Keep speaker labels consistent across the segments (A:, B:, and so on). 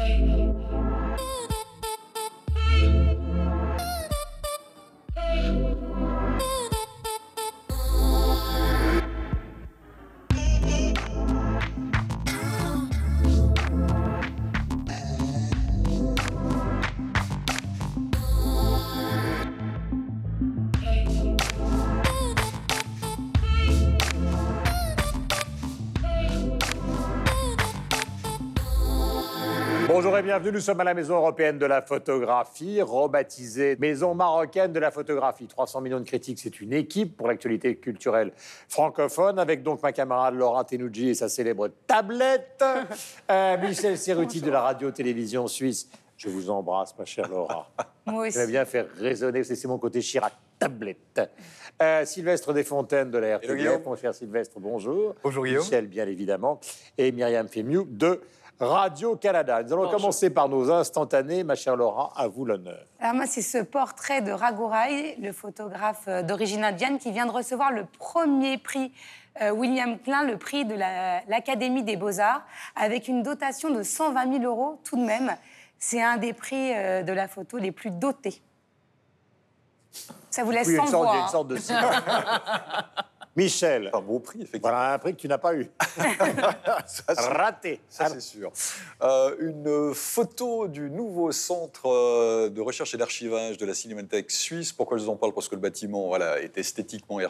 A: Bonjour et bienvenue, nous sommes à la Maison européenne de la photographie, rebaptisée Maison marocaine de la photographie. 300 millions de critiques, c'est une équipe pour l'actualité culturelle francophone, avec donc ma camarade Laura Tenouji et sa célèbre tablette, euh, Michel Serruti de la radio-télévision suisse. Je vous embrasse, ma chère Laura.
B: Moi
A: Je vais
B: aussi.
A: bien faire résonner, c'est mon côté Chirac, tablette. Euh, Sylvestre Desfontaines de la RTBF, mon cher Sylvestre, bonjour.
C: Bonjour, Guillaume.
A: Michel, bien évidemment. Et Myriam Fémiou de Radio-Canada. Nous allons
B: Bonjour.
A: commencer par nos instantanés. Ma chère Laura, à vous l'honneur.
B: Alors moi, c'est ce portrait de Ragouraï, le photographe euh, d'origine indienne, qui vient de recevoir le premier prix euh, William Klein, le prix de la- l'Académie des Beaux-Arts, avec une dotation de 120 000 euros tout de même. C'est un des prix euh, de la photo les plus dotés. Ça vous laisse
A: Oui,
B: sans voix.
A: une sorte de. Michel,
C: Un beau prix, effectivement.
A: voilà un prix que tu n'as pas eu.
C: Ça,
A: Raté.
C: ça, c'est sûr. Euh, une photo du nouveau centre euh, de recherche et d'archivage de la Cinémathèque suisse. Pourquoi je vous en parle? Parce que le bâtiment voilà, est esthétiquement et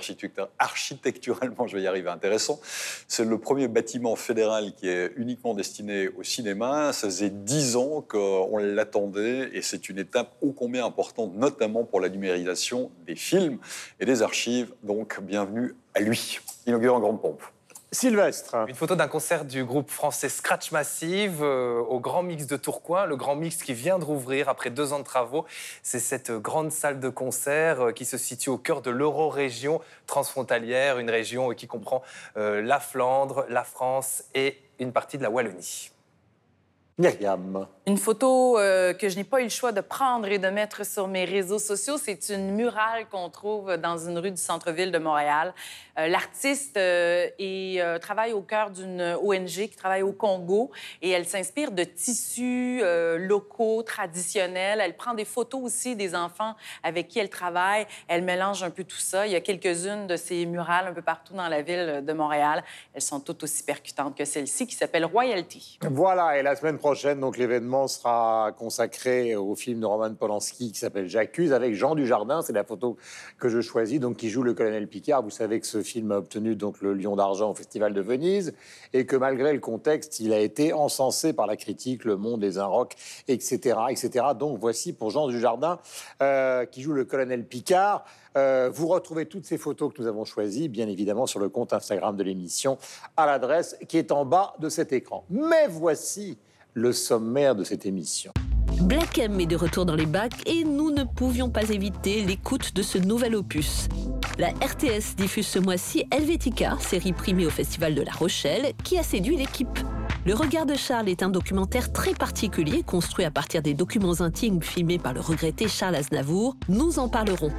C: architecturalement, je vais y arriver, intéressant. C'est le premier bâtiment fédéral qui est uniquement destiné au cinéma. Ça faisait dix ans qu'on l'attendait et c'est une étape ô combien importante, notamment pour la numérisation des films et des archives. Donc, bienvenue à lui. Inauguré en grande pompe.
A: Sylvestre.
D: Une photo d'un concert du groupe français Scratch Massive euh, au Grand Mix de Tourcoing, le Grand Mix qui vient de rouvrir après deux ans de travaux. C'est cette grande salle de concert euh, qui se situe au cœur de l'Euro-région transfrontalière, une région euh, qui comprend euh, la Flandre, la France et une partie de la Wallonie.
A: Myriam.
E: Une photo euh, que je n'ai pas eu le choix de prendre et de mettre sur mes réseaux sociaux, c'est une murale qu'on trouve dans une rue du centre-ville de Montréal. Euh, L'artiste euh, euh, travaille au cœur d'une ONG qui travaille au Congo et elle s'inspire de tissus locaux, traditionnels. Elle prend des photos aussi des enfants avec qui elle travaille. Elle mélange un peu tout ça. Il y a quelques-unes de ces murales un peu partout dans la ville de Montréal. Elles sont toutes aussi percutantes que celle-ci qui s'appelle Royalty.
A: Voilà, et la semaine prochaine, donc l'événement sera consacré au film de Roman Polanski qui s'appelle J'accuse avec Jean Dujardin. C'est la photo que je choisis, donc qui joue le colonel Picard. Vous savez que ce film a obtenu donc le Lion d'argent au Festival de Venise et que malgré le contexte, il a été encensé par la critique, Le Monde, Les Inrocks, etc., etc. Donc voici pour Jean Dujardin euh, qui joue le colonel Picard. Euh, vous retrouvez toutes ces photos que nous avons choisies, bien évidemment, sur le compte Instagram de l'émission, à l'adresse qui est en bas de cet écran. Mais voici le sommaire de cette émission.
F: Black M est de retour dans les bacs et nous ne pouvions pas éviter l'écoute de ce nouvel opus. La RTS diffuse ce mois-ci Helvetica, série primée au Festival de La Rochelle, qui a séduit l'équipe. Le regard de Charles est un documentaire très particulier, construit à partir des documents intimes filmés par le regretté Charles Aznavour. Nous en parlerons.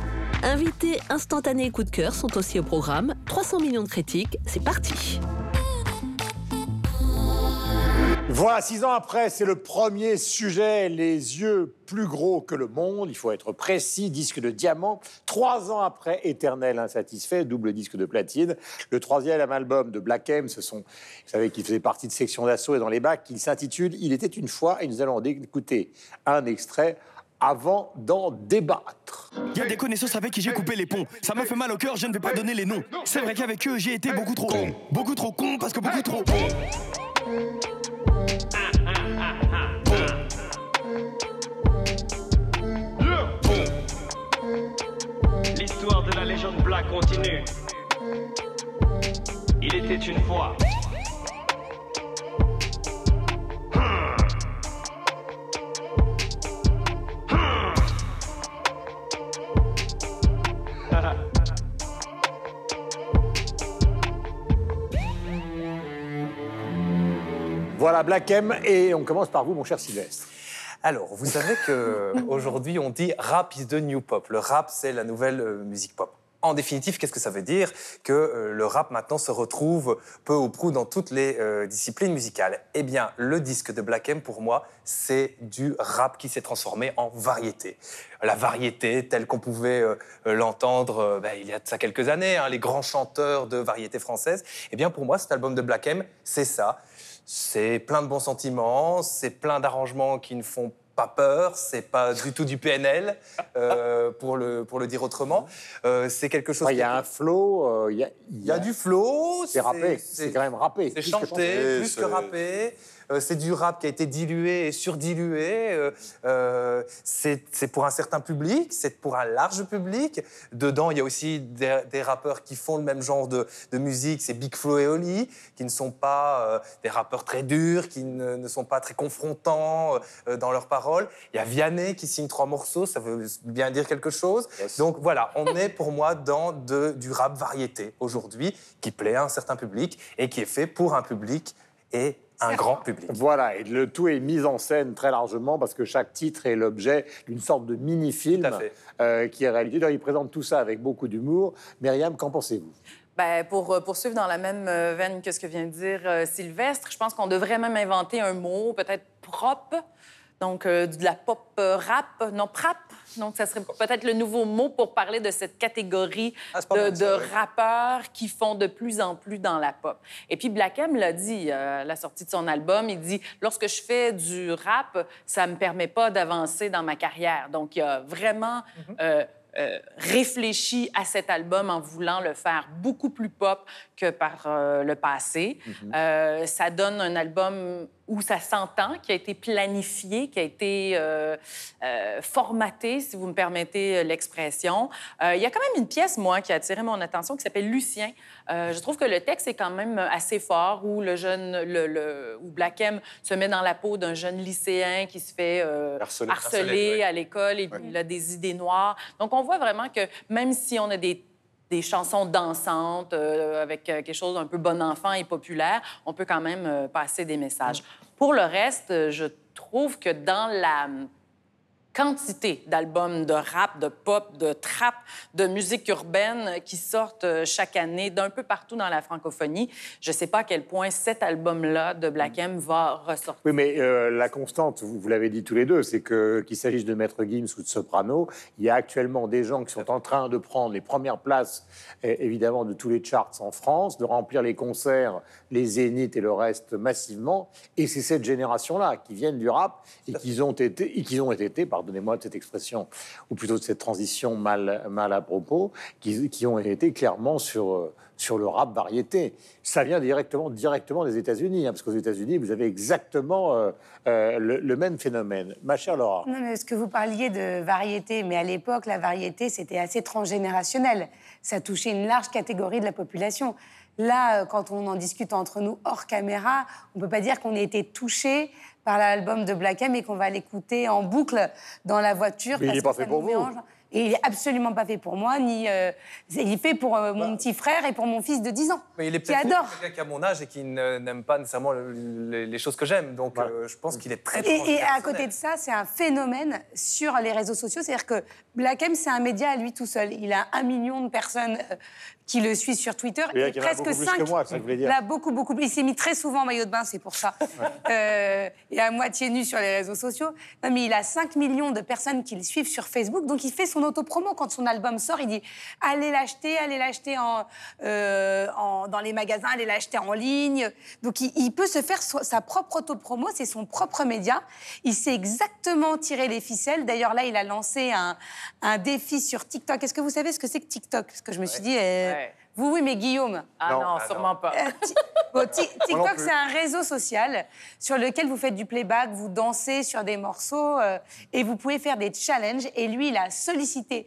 F: Invités instantanés et coup de cœur sont aussi au programme. 300 millions de critiques, c'est parti.
A: Voilà, six ans après, c'est le premier sujet, les yeux plus gros que le monde, il faut être précis, disque de diamant. Trois ans après, éternel insatisfait, double disque de platine. Le troisième album de Black M, vous savez qu'il faisait partie de Section d'Assaut et dans les bacs, il s'intitule Il était une fois, et nous allons écouter un extrait avant d'en débattre.
G: Il y a des connaissances avec qui j'ai coupé les ponts. Ça m'a fait mal au cœur, je ne vais pas donner les noms. C'est vrai qu'avec eux, j'ai été beaucoup trop con. Beaucoup trop con parce que beaucoup trop con.
H: L'histoire de la légende Black continue. Il était une fois.
A: Voilà, Black M, et on commence par vous, mon cher Sylvestre.
D: Alors, vous savez qu'aujourd'hui, on dit rap is the new pop. Le rap, c'est la nouvelle euh, musique pop. En définitive, qu'est-ce que ça veut dire? Que euh, le rap maintenant se retrouve peu ou prou dans toutes les euh, disciplines musicales. Eh bien, le disque de Black M, pour moi, c'est du rap qui s'est transformé en variété. La variété telle qu'on pouvait euh, l'entendre ben, il y a de ça quelques années, hein, les grands chanteurs de variété française. Eh bien, pour moi, cet album de Black M, c'est ça. C'est plein de bons sentiments, c'est plein d'arrangements qui ne font pas peur, c'est pas du tout du PNL, euh, pour, le, pour le dire autrement. Euh, c'est quelque chose
A: Ouais, Il y
D: qui-
A: a un flow, euh, il y a,
D: il y a du flow.
A: C'est rappé, c'est quand même rappé.
D: C'est chanté, plus que rappé. Euh, c'est du rap qui a été dilué et surdilué. Euh, euh, c'est pour un certain public, c'est pour un large public. Dedans, il y a aussi des, des rappeurs qui font le même genre de, de musique. C'est Big Flo et Oli, qui ne sont pas des rappeurs très durs, qui ne, ne sont pas très confrontants dans leurs paroles. Il y a Vianney qui signe trois morceaux, ça veut bien dire quelque chose. Donc voilà, on est pour moi dans de, du rap variété aujourd'hui, qui plaît à un certain public et qui est fait pour un public et un grand public.
A: Voilà, et le tout est mis en scène très largement parce que chaque titre est l'objet d'une sorte de mini-film euh, qui est réalisé. D'ailleurs, il présente tout ça avec beaucoup d'humour. Myriam, qu'en pensez-vous?
E: Ben, pour euh, poursuivre dans la même euh, veine que ce que vient de dire euh, Sylvestre, je pense qu'on devrait même inventer un mot, peut-être propre, donc euh, de la pop euh, rap, non, prap? Donc, ça serait peut-être le nouveau mot pour parler de cette catégorie
C: Ah,
E: de,
C: ça, oui.
E: rappeurs qui font de plus en plus dans la pop. Et puis, Black M l'a dit euh, à la sortie de son album, il dit « Lorsque je fais du rap, ça me permet pas d'avancer dans ma carrière. » Donc, il a vraiment euh, euh, réfléchi à cet album en voulant le faire beaucoup plus pop que par euh, le passé. Euh, ça donne un album où ça s'entend, qui a été planifié, qui a été euh, euh, formaté, si vous me permettez euh, l'expression. Euh, il y a quand même une pièce, moi, qui a attiré mon attention, qui s'appelle Lucien. Je trouve que le texte est quand même assez fort, où le jeune, le, le- où Black M se met dans la peau d'un jeune lycéen qui se fait
C: Harceler.
E: à l'école et puis il a des idées noires. Donc, on voit vraiment que même si on a des des chansons dansantes euh, avec quelque chose d'un peu bon enfant et populaire, on peut quand même euh, passer des messages. Pour le reste, euh, je trouve que dans la quantité d'albums de rap, de pop, de trap, de musique urbaine qui sortent euh, chaque année d'un peu partout dans la francophonie, je ne sais pas à quel point cet album-là de Black M va ressortir.
A: Oui, mais euh, la constante, vous, l'avez dit tous les deux, c'est que qu'il s'agisse de Maître Gims ou de Soprano, il y a actuellement des gens qui sont en train de prendre les premières places, évidemment, de tous les charts en France, de remplir les concerts, les zéniths et le reste massivement. Et c'est cette génération-là qui viennent du rap et qui ont été, et qui ont été, pardonnez-moi de cette expression, ou plutôt de cette transition mal, mal à propos, qui, qui ont été clairement sur, sur le rap variété. Ça vient directement, directement des États-Unis, hein, parce qu'aux États-Unis, vous avez exactement euh, euh, le, le même phénomène. Ma chère Laura.
B: Non, mais ce que vous parliez de variété, mais à l'époque, la variété, c'était assez transgénérationnel. Ça touchait une large catégorie de la population. Là, euh, quand on en discute entre nous hors caméra, on ne peut pas dire qu'on ait été touché par l'album de Black M et qu'on va l'écouter en boucle dans la voiture.
A: Mais il
B: parce
A: n'est pas fait pour vous.
B: mélange. Et il est absolument pas fait pour moi, ni euh, il est fait pour euh,
A: Bah.
B: mon petit frère et pour mon fils de 10 ans,
D: Mais il est
B: qui adore.
D: quelqu'un qui a mon âge et qui ne- n'aime pas nécessairement le- le- les choses que j'aime. Donc
A: Voilà.
D: euh, je pense qu'il est très
B: Et, et à côté de ça, c'est un phénomène sur les réseaux sociaux. C'est-à-dire que Black M, c'est un média à lui tout seul. Il a un million de personnes qui le suivent sur Twitter.
A: Il y en a
B: et presque
A: beaucoup plus
B: cinq.
A: que moi, c'est ça que je voulais dire.
B: Là, beaucoup, beaucoup plus. Il s'est mis très souvent en maillot de bain, c'est pour ça. Euh, et à moitié nu sur les réseaux sociaux. Non, mais il a 5 millions de personnes qui le suivent sur Facebook. Donc, il fait son autopromo. Quand son album sort, il dit allez l'acheter, allez l'acheter en, euh, en- dans les magasins, allez l'acheter en ligne. Donc, il, il peut se faire so- sa propre autopromo. C'est son propre média. Il sait exactement tirer les ficelles. D'ailleurs, là, il a lancé un, un défi sur TikTok. Est-ce que vous savez ce que c'est que TikTok? Parce que je me suis dit, euh,
E: Ouais.
B: Vous, oui, mais Guillaume.
E: Ah
A: Non.
E: non,
D: Ah
E: sûrement
D: non.
E: pas.
B: Euh, bon, TikTok, c'est un réseau social sur lequel vous faites du playback, vous dansez sur des morceaux euh, et vous pouvez faire des challenges. Et lui, il a sollicité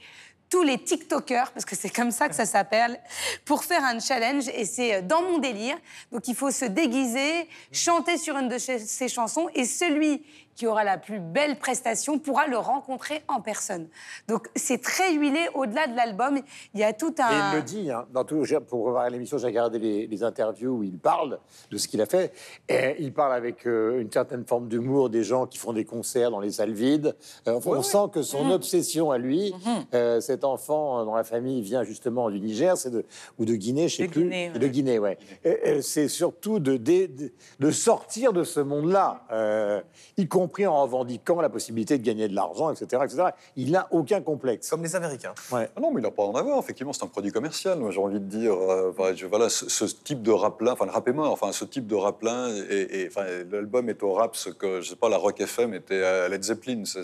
B: tous les TikTokers, parce que c'est comme ça que ça s'appelle, pour faire un challenge. Et c'est euh, dans mon délire. Donc il faut se déguiser, chanter sur une de ses ses chansons. Et celui qui aura la plus belle prestation pourra le rencontrer en personne. Donc c'est très huilé au-delà de l'album. Il y a tout
A: Et
B: un...
A: il le dit, hein, dans tout, pour revoir l'émission, j'ai regardé les, les interviews où il parle de ce qu'il a fait. Et il parle avec euh, une certaine forme d'humour des gens qui font des concerts dans les salles vides. Euh, on sent que son obsession à lui, euh, c'est cet enfant euh, dans la famille vient justement du Niger, c'est de ou de Guinée, je sais
E: De
A: plus.
E: Guinée, ouais.
A: De Guinée, ouais. Et, et c'est surtout de, de, sortir de ce monde-là, euh, y compris en revendiquant la possibilité de gagner de l'argent, etc., etc. Il n'a aucun complexe.
D: Comme les Américains.
A: Ouais.
C: Ah non, mais il n'a pas à en avoir. Effectivement, c'est un produit commercial. Moi, j'ai envie de dire, euh, enfin, je- voilà, ce, ce type de rap-là, enfin, le rap est mort. Enfin, ce type de rap-là, et, et, enfin, l'album est au rap ce que, je sais pas, la Rock FM était à Led Zeppelin. C'est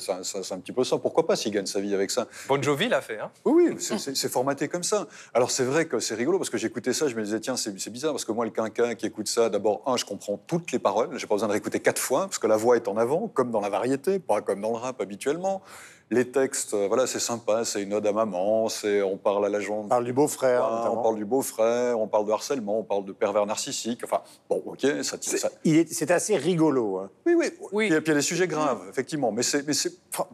C: un, petit peu ça. Pourquoi pas s'il gagne sa vie avec ça?
D: Bon Jovi l'a fait. Hein.
C: Oui, oui, c'est- formaté comme ça. Alors c'est vrai que c'est rigolo parce que j'écoutais ça, je me disais tiens c'est c'est bizarre parce que moi le quinquin qui écoute ça, d'abord un je comprends toutes les paroles, j'ai pas besoin de réécouter quatre fois parce que la voix est en avant, comme dans la variété, pas comme dans le rap habituellement. Les textes, euh, voilà, c'est sympa, c'est une ode à maman, c'est on parle à la jambe.
A: On parle du beau-frère,
C: on parle du beau-frère, on parle de harcèlement, on parle de pervers narcissique. Enfin, bon, ok, ça,
A: C'est
C: ça,
A: est- c'est assez rigolo. hein.
C: oui, oui.
E: Oui.
C: Puis, puis il y a des sujets graves, effectivement. Mais, c'est, mais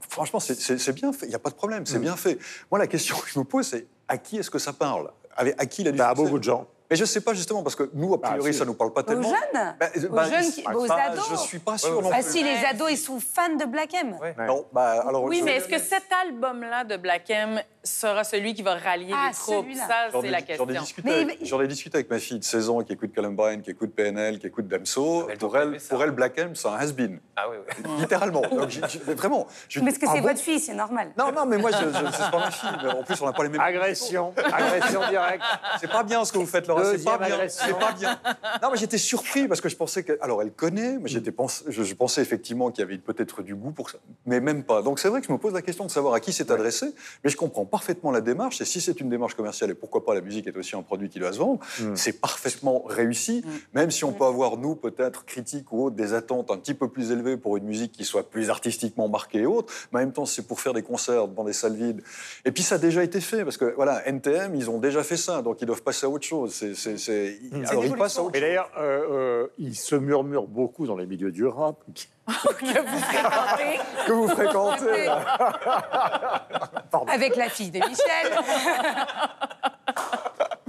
C: franchement, c'est, bien fait. Il n'y a pas de problème,
A: Mm.
C: c'est bien fait. Moi, la question que je me pose, c'est à qui est-ce que ça parle? Avec, À qui il a du
A: Bah, à beaucoup de gens.
C: Mais je ne sais pas, justement, parce que nous, a
A: Bah,
C: priori,
A: si.
C: ça ne nous parle pas
B: Aux
C: tellement.
B: jeunes
C: Bah,
B: Aux
C: bah,
B: jeunes, qui-
C: bah,
B: aux
C: bah,
B: ados
C: Je ne suis pas sûr
D: Ouais,
C: non
B: Ah
C: plus.
B: si, les ados, ils sont fans de Black M.
D: Ouais.
C: Non, bah, alors,
E: Oui,
C: je-
E: mais est-ce que cet album-là de Black M sera celui qui va rallier
B: Ah,
E: les troupes?
B: celui-là.
E: Ça,
C: J'en
E: c'est
C: ai-
E: la
C: J'en ai,
E: question.
C: discuté
B: Mais-
C: avec, j'en ai discuté avec ma fille de 16 ans qui écoute Columbine, qui écoute PNL, qui écoute Damso.
D: Elle
C: Pour elle, pour elle, Black M, c'est un has-been.
D: Ah oui, oui.
C: Littéralement. Donc, j'ai- j'ai- mais vraiment. je-
B: Mais est-ce que
C: ah
B: c'est
C: bon
B: votre fille, c'est normal.
C: Non, non, mais moi, c'est pas ma fille. En plus, on n'a pas les mêmes.
A: Agression, agression directe.
C: C'est pas bien ce que vous faites, C'est pas bien.
A: agression.
C: C'est pas bien. Non, mais j'étais surpris parce que je pensais que. Alors, elle connaît, mais j'étais pense... je, je pensais effectivement qu'il y avait peut-être du goût pour ça, mais même pas. Donc, c'est vrai que je me pose la question de savoir à qui c'est adressé, mais je comprends parfaitement la démarche. Et si c'est une démarche commerciale, et pourquoi pas la musique est aussi un produit qui doit se vendre, c'est parfaitement réussi. Même si on peut avoir, nous, peut-être, critiques ou autres, des attentes un petit peu plus élevées pour une musique qui soit plus artistiquement marquée et autres, mais en même temps, c'est pour faire des concerts dans des salles vides. Et puis, ça a déjà été fait, parce que, voilà, NTM, ils ont déjà fait ça, donc ils doivent passer à autre chose. C'est, autre
A: Et d'ailleurs, euh, euh, il se murmure beaucoup dans les milieux du rap que vous fréquentez.
B: Avec la fille de Michel.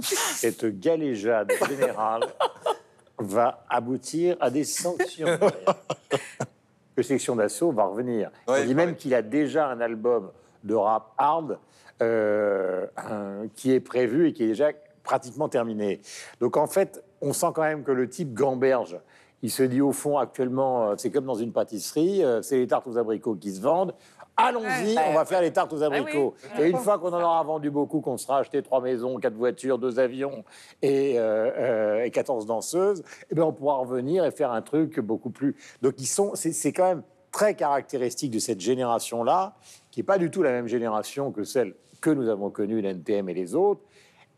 A: Cette galéjade générale va aboutir à des sanctions. que Section d'Assaut va revenir.
C: Ouais,
A: On dit même qu'il a déjà un album de rap hard euh, un- qui est prévu et qui est déjà pratiquement terminé. Donc en fait, on sent quand même que le type gamberge. Il se dit au fond actuellement, euh, c'est comme dans une pâtisserie, euh, c'est les tartes aux abricots qui se vendent. Allons-y, on va faire les tartes aux abricots.
E: oui.
A: Et une fois qu'on en aura vendu beaucoup, qu'on sera acheté trois maisons, quatre voitures, deux avions et, euh, euh, et 14 danseuses, eh bien on pourra revenir et faire un truc beaucoup plus. Donc ils sont, c'est c'est quand même très caractéristique de cette génération-là, qui n'est pas du tout la même génération que celle que nous avons connue, l'NTM et les autres.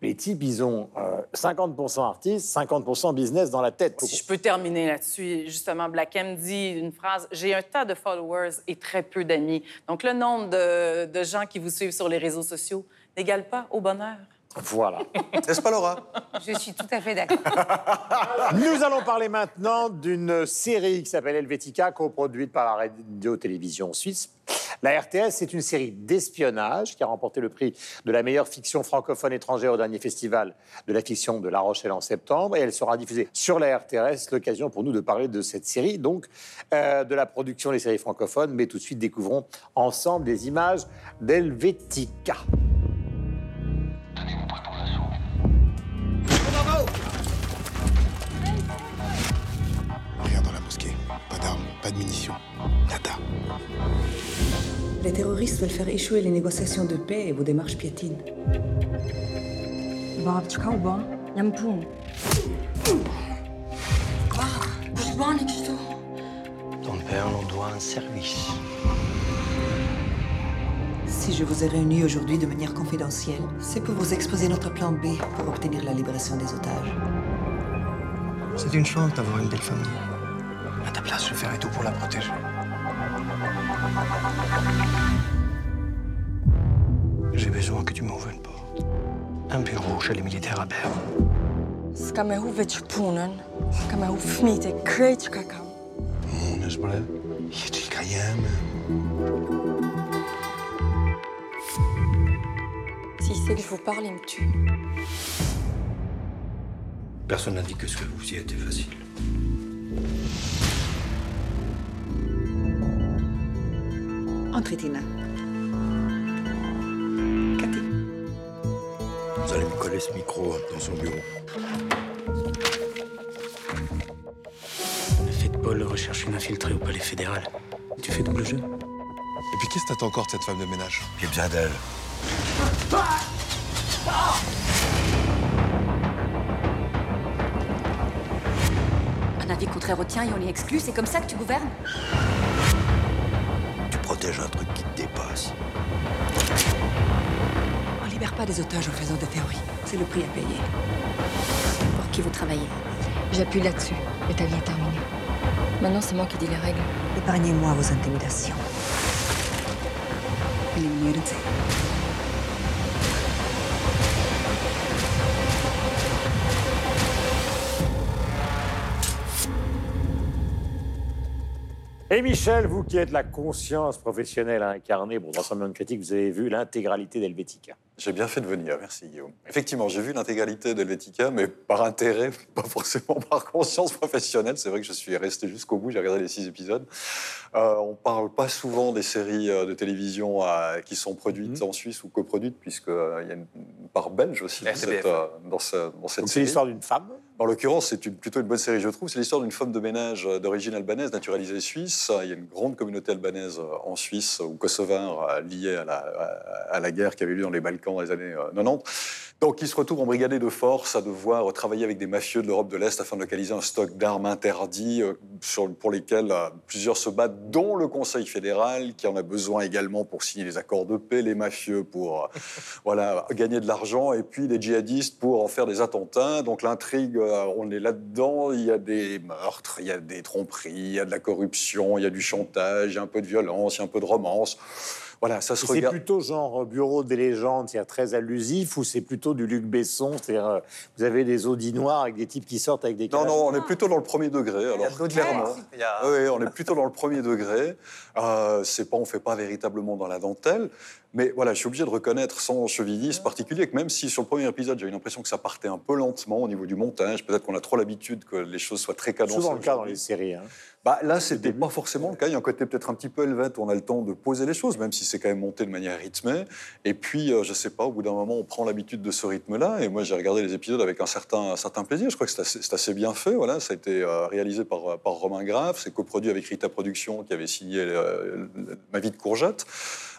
A: Les types, ils ont euh, 50% artistes, 50% business dans la tête.
E: Si je peux terminer là-dessus, justement, Black M dit une phrase J'ai un tas de followers et très peu d'amis. Donc, le nombre de, de gens qui vous suivent sur les réseaux sociaux n'égale pas au bonheur.
A: Voilà.
C: N'est-ce pas, Laura?
B: Je suis tout à fait d'accord.
A: Nous allons parler maintenant d'une série qui s'appelle Helvetica, coproduite par la radio-télévision suisse. La RTS, c'est une série d'espionnage qui a remporté le prix de la meilleure fiction francophone étrangère au dernier festival de la fiction de La Rochelle en septembre. Et elle sera diffusée sur la RTS. L'occasion pour nous de parler de cette série, donc euh, de la production des séries francophones. Mais tout de suite, découvrons ensemble des images d'Helvetica.
I: Pas de munitions. Nada.
J: Les terroristes veulent faire échouer les négociations de paix et vos démarches piétines.
K: Ton père nous doit un service.
J: Si je vous ai réunis aujourd'hui de manière confidentielle, c'est pour vous exposer notre plan B pour obtenir la libération des otages.
K: C'est une chance d'avoir une belle famille. À ta place, je ferai tout pour la protéger. J'ai besoin que tu m'ouvres une porte. Un bureau chez les militaires à Berne.
L: Ska med huvudpunen, ska med huvudmite, krejt kakam.
I: Mon esbrel. Yeti kayem.
L: Si c'est qu'il faut parler, il me tue.
K: Personne n'a dit que ce que vous y était facile.
J: Entrez, Tina. Cathy.
I: installer ce micro dans son bureau.
K: Le fait de Paul recherche une infiltrée au palais fédéral. Tu fais double jeu
I: Et puis qu'est-ce que t'attends encore de cette femme de ménage?
M: J'ai besoin d'elle.
N: Un avis contraire au tien et on l'y exclut, c'est comme ça que tu gouvernes?
M: Tu protèges un truc qui te dépasse.
J: On libère pas des otages en faisant des théories. C'est le prix à payer.
N: Pour qui vous travaillez
L: J'appuie là-dessus. Et ta vie est terminée. Maintenant, c'est moi qui dis les règles.
J: Épargnez-moi vos intimidations.
A: Et Michel, vous qui êtes la conscience professionnelle à incarner, bon, dans son monde critique, vous avez vu l'intégralité d'Helvetica.
C: J'ai bien fait de venir, merci Guillaume. Effectivement, j'ai vu l'intégralité d'Helvetica, mais par intérêt, pas forcément par conscience professionnelle. C'est vrai que je suis resté jusqu'au bout, j'ai regardé les six épisodes. Euh, on parle pas souvent des séries euh, de télévision euh, qui sont produites en Suisse ou coproduites, puisqu'il y a une part belge aussi dans
A: RTBF.
C: cette, euh, dans ce- dans cette
A: Donc c'est
C: série.
A: l'histoire d'une femme.
C: En l'occurrence, c'est plutôt une bonne série, je trouve. C'est l'histoire d'une femme de ménage euh, d'origine albanaise, naturalisée suisse. Il y a une grande communauté albanaise euh, en Suisse ou kosovare euh, liée à la, à- la guerre qui avait lieu dans les Balkans dans les années euh, 90. Donc, il se retrouve embrigadé de force à devoir travailler avec des mafieux de l'Europe de l'Est afin de localiser un stock d'armes interdits euh, sur- pour lesquels euh, plusieurs se battent, dont le Conseil fédéral, qui en a besoin également pour signer les accords de paix, les mafieux pour euh, voilà, gagner de l'argent, et puis les djihadistes pour en faire des attentats. Donc l'intrigue, on est là-dedans, il y a des meurtres, il y a des tromperies, il y a de la corruption, il y a du chantage, il y a un peu de violence, il y a un peu de romance. Voilà, ça se
A: Et C'est
C: regarde.
A: plutôt genre bureau des légendes, c'est-à-dire très allusif, ou c'est plutôt du Luc Besson, c'est-à-dire euh, vous avez des audits noirs avec des types qui sortent avec des
C: Non, non, on est plutôt dans le premier degré. Alors,
D: d'autres
C: clairement.
D: genres. Il y a-
C: Oui, on est plutôt dans le premier degré. Euh, c'est pas, on fait pas véritablement dans la dentelle. Mais voilà, je suis obligé de reconnaître sans chauvinisme particulier que même si sur le premier épisode, j'ai eu l'impression que ça partait un peu lentement au niveau du montage, peut-être qu'on a trop l'habitude que les choses soient très cadencées.
A: souvent le cas dans les séries. hein.
C: Bah, là, c'était pas forcément le cas. Il y a un côté peut-être un petit peu où on a le temps de poser les choses, même si c'est quand même monté de manière rythmée. Et puis, euh, je sais pas, au bout d'un moment, on prend l'habitude de ce rythme-là. Et moi, j'ai regardé les épisodes avec un certain, un certain plaisir. Je crois que c'est assez, bien fait. Voilà, ça a été euh, réalisé par, par Romain Graff. C'est coproduit avec Rita Productions, qui avait signé euh, Ma vie de courgette.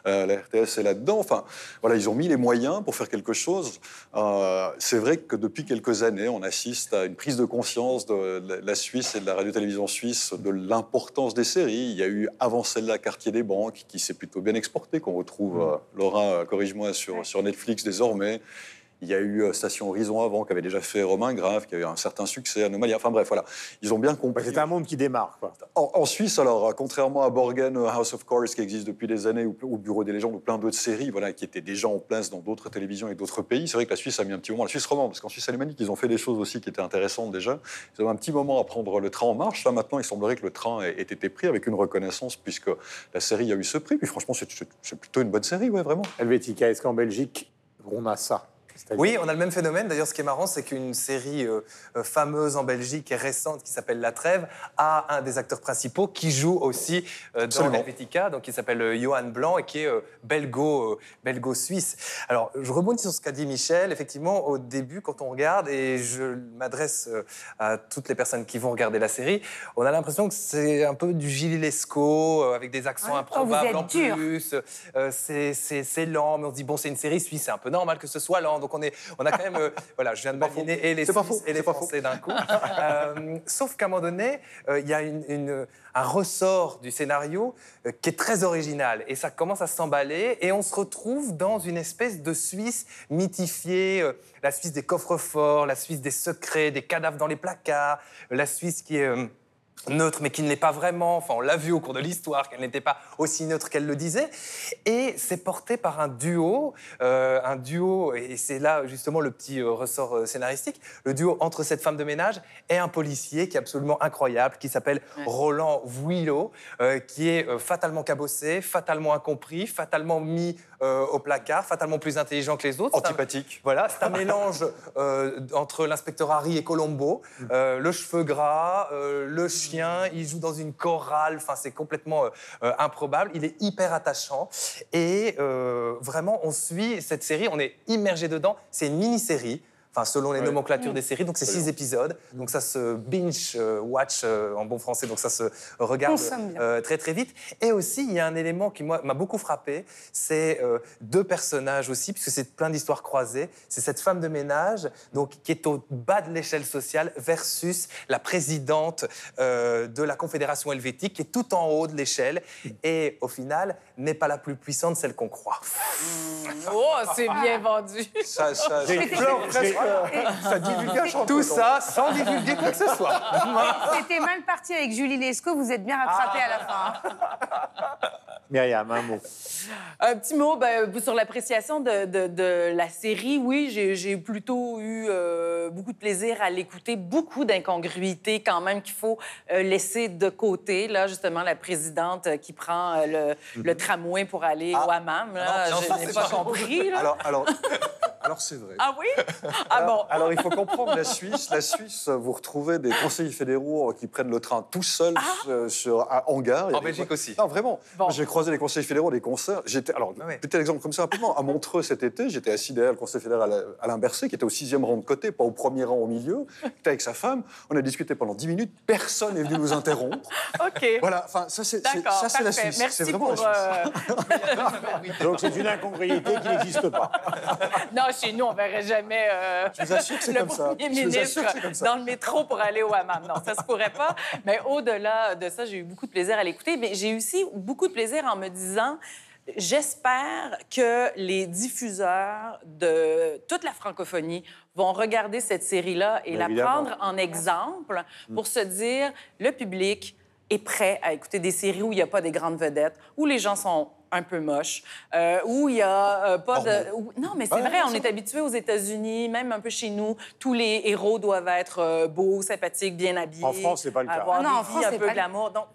C: Euh, la RTS est là-dedans. Enfin, voilà, ils ont mis les moyens pour faire quelque chose. Euh, c'est vrai que depuis quelques années, on assiste à une prise de conscience de la- Suisse et de la radio-télévision suisse de l'importance des séries. Il y a eu avant celle-là Quartier des banques, qui s'est plutôt bien exporté, qu'on retrouve, euh, Laura, corrige-moi, sur, sur Netflix désormais. Il y a eu euh, Station Horizon avant, qui avait déjà fait Romain Grave, qui avait eu un certain succès, Anomalie. Enfin bref, voilà. Ils ont bien compris.
A: C'est un monde qui démarre. Quoi.
C: En, en Suisse, alors, euh, contrairement à Borgen, euh, House of Cards, qui existe depuis des années, ou, ou Bureau des légendes, ou plein d'autres séries, voilà, qui étaient déjà en place dans d'autres télévisions et d'autres pays, c'est vrai que la Suisse a mis un petit moment, la Suisse romande, parce qu'en Suisse alémanique, ils ont fait des choses aussi qui étaient intéressantes déjà. Ils avaient un petit moment à prendre le train en marche. Là, maintenant, il semblerait que le train ait, ait été pris avec une reconnaissance, puisque la série a eu ce prix. Puis franchement, c'est- plutôt une bonne série, ouais, vraiment.
A: Helvetica, est-ce qu'en Belgique, on a ça?
D: Oui, on a le même phénomène. D'ailleurs, ce qui est marrant, c'est qu'une série euh, euh, fameuse en Belgique et récente qui s'appelle La Trêve a un des acteurs principaux qui joue aussi euh, dans. Helvetica, donc il s'appelle euh, Johan Blanc et qui est euh, belgo, euh, belgo-suisse. Alors, je rebondis sur ce qu'a dit Michel. Effectivement, au début, quand on regarde, et je m'adresse euh, à toutes les personnes qui vont regarder la série, on a l'impression que c'est un peu du Gilles Lescaut, euh, avec des accents
B: Ouais.
D: improbables
B: Oh,
D: en
B: dur.
D: plus. Euh, c'est- c'est c'est lent, mais on se dit, bon, c'est une série suisse, c'est un peu normal que ce soit lent. Donc, on, est, on a quand même. euh, voilà, je viens de m'aligner et les Suisses
C: faux,
D: et les. Français d'un coup. Euh, sauf qu'à un moment donné, euh, il y a une- une- un ressort du scénario qui est très original. Et ça commence à s'emballer et on se retrouve dans une espèce de Suisse mythifiée. la Suisse des coffres-forts, la Suisse des secrets, des cadavres dans les placards, la Suisse qui est. neutre, mais qui ne l'est pas vraiment. Enfin, on l'a vu au cours de l'histoire, qu'elle n'était pas aussi neutre qu'elle le disait. Et c'est porté par un duo, euh, un duo, et c'est là justement le petit euh, ressort euh, scénaristique, le duo entre cette femme de ménage et un policier qui est absolument incroyable, qui s'appelle Roland Vuillo, euh, qui est fatalement cabossé, fatalement incompris, fatalement mis euh, au placard, fatalement plus intelligent que les autres. Un-
C: Antipathique.
D: voilà, c'est un mélange euh, entre l'inspecteur Harry et Colombo, euh, le cheveu gras, euh, le chien il joue dans une chorale, enfin c'est complètement euh, euh, improbable. Il est hyper attachant et euh, vraiment on suit cette série, on est immergé dedans. C'est une mini-série. Enfin, selon les
C: Ouais.
D: nomenclatures des séries, donc c'est six épisodes. Donc ça se binge euh, watch euh, en bon français, donc ça se regarde euh, très très vite. Et aussi, il y a un élément qui moi m'a beaucoup frappé, c'est euh, deux personnages aussi, puisque c'est plein d'histoires croisées. C'est cette femme de ménage, donc qui est au bas de l'échelle sociale, versus la présidente euh, de la Confédération helvétique, qui est tout en haut de l'échelle, et au final n'est pas la plus puissante, celle qu'on croit.
E: Oh, c'est bien vendu.
C: Ça, ça,
A: J'ai-
C: ça-
A: presque,
C: ça divulgage
D: Tout
C: temps.
D: ça sans divulguer quoi que ce soit.
B: C'était mal parti avec Julie Lescaut, vous êtes bien rattrapé à la fin. hein.
A: Myriam, un mot.
E: Un petit mot ben, sur l'appréciation de, de- de la série. Oui, j'ai- plutôt eu euh, beaucoup de plaisir à l'écouter. Beaucoup d'incongruités quand même qu'il faut euh, laisser de côté. Là, justement, la présidente euh, qui prend euh, le, le tramway pour aller au hammam. Là,
C: Non,
E: je n'ai pas
C: pas-
E: compris. là.
C: Alors, alors, alors c'est vrai.
E: Ah oui? Ah bon?
C: Alors, il faut comprendre la Suisse. La Suisse, vous retrouvez des conseillers fédéraux qui prennent le train tout seuls euh, sur, à Hangar.
D: En
C: des-
D: Belgique aussi.
C: Non, vraiment.
E: Bon.
C: J'ai croisé les conseillers fédéraux des concerts. J'étais, alors,
D: Ah ouais.
C: petit exemple comme ça rapidement. À Montreux cet été, j'étais assis derrière le conseiller fédéral Alain Berset, qui était au sixième rang de côté, pas au premier rang au milieu. J'étais avec sa femme. On a discuté pendant dix minutes. Personne n'est venu nous interrompre.
E: OK.
C: Voilà. Enfin, ça, c'est, c'est-
E: D'accord,
C: ça, c'est la. Suisse.
E: Merci
C: c'est vraiment
E: pour...
C: la Suisse.
E: euh,
A: Donc c'est une incongruité qui n'existe pas.
E: Non, chez nous, on verrait jamais euh,
C: Je vous assure que c'est
E: le
C: comme
E: premier ministre
C: comme ça.
E: dans le métro pour aller au hammam. Non, ça se pourrait pas. Mais au-delà de ça, j'ai eu beaucoup de plaisir à l'écouter. Mais j'ai eu aussi beaucoup de plaisir en me disant... J'espère que les diffuseurs de toute la francophonie vont regarder cette série-là et
A: Bien
E: la
A: évidemment.
E: prendre en exemple pour se dire le public est prêt à écouter des séries où il n'y a pas des grandes vedettes, où les gens sont un peu moches, euh, où il n'y a euh, pas de... où- Non, mais c'est
C: Ouais,
E: vrai, on est habitué aux États-Unis, même un peu chez nous, tous les héros doivent être euh, beaux, sympathiques, bien habillés.
A: En France, c'est pas le cas.
E: Avoir
B: Ah non, en France,
E: un peu
B: pas
E: glamour. Donc,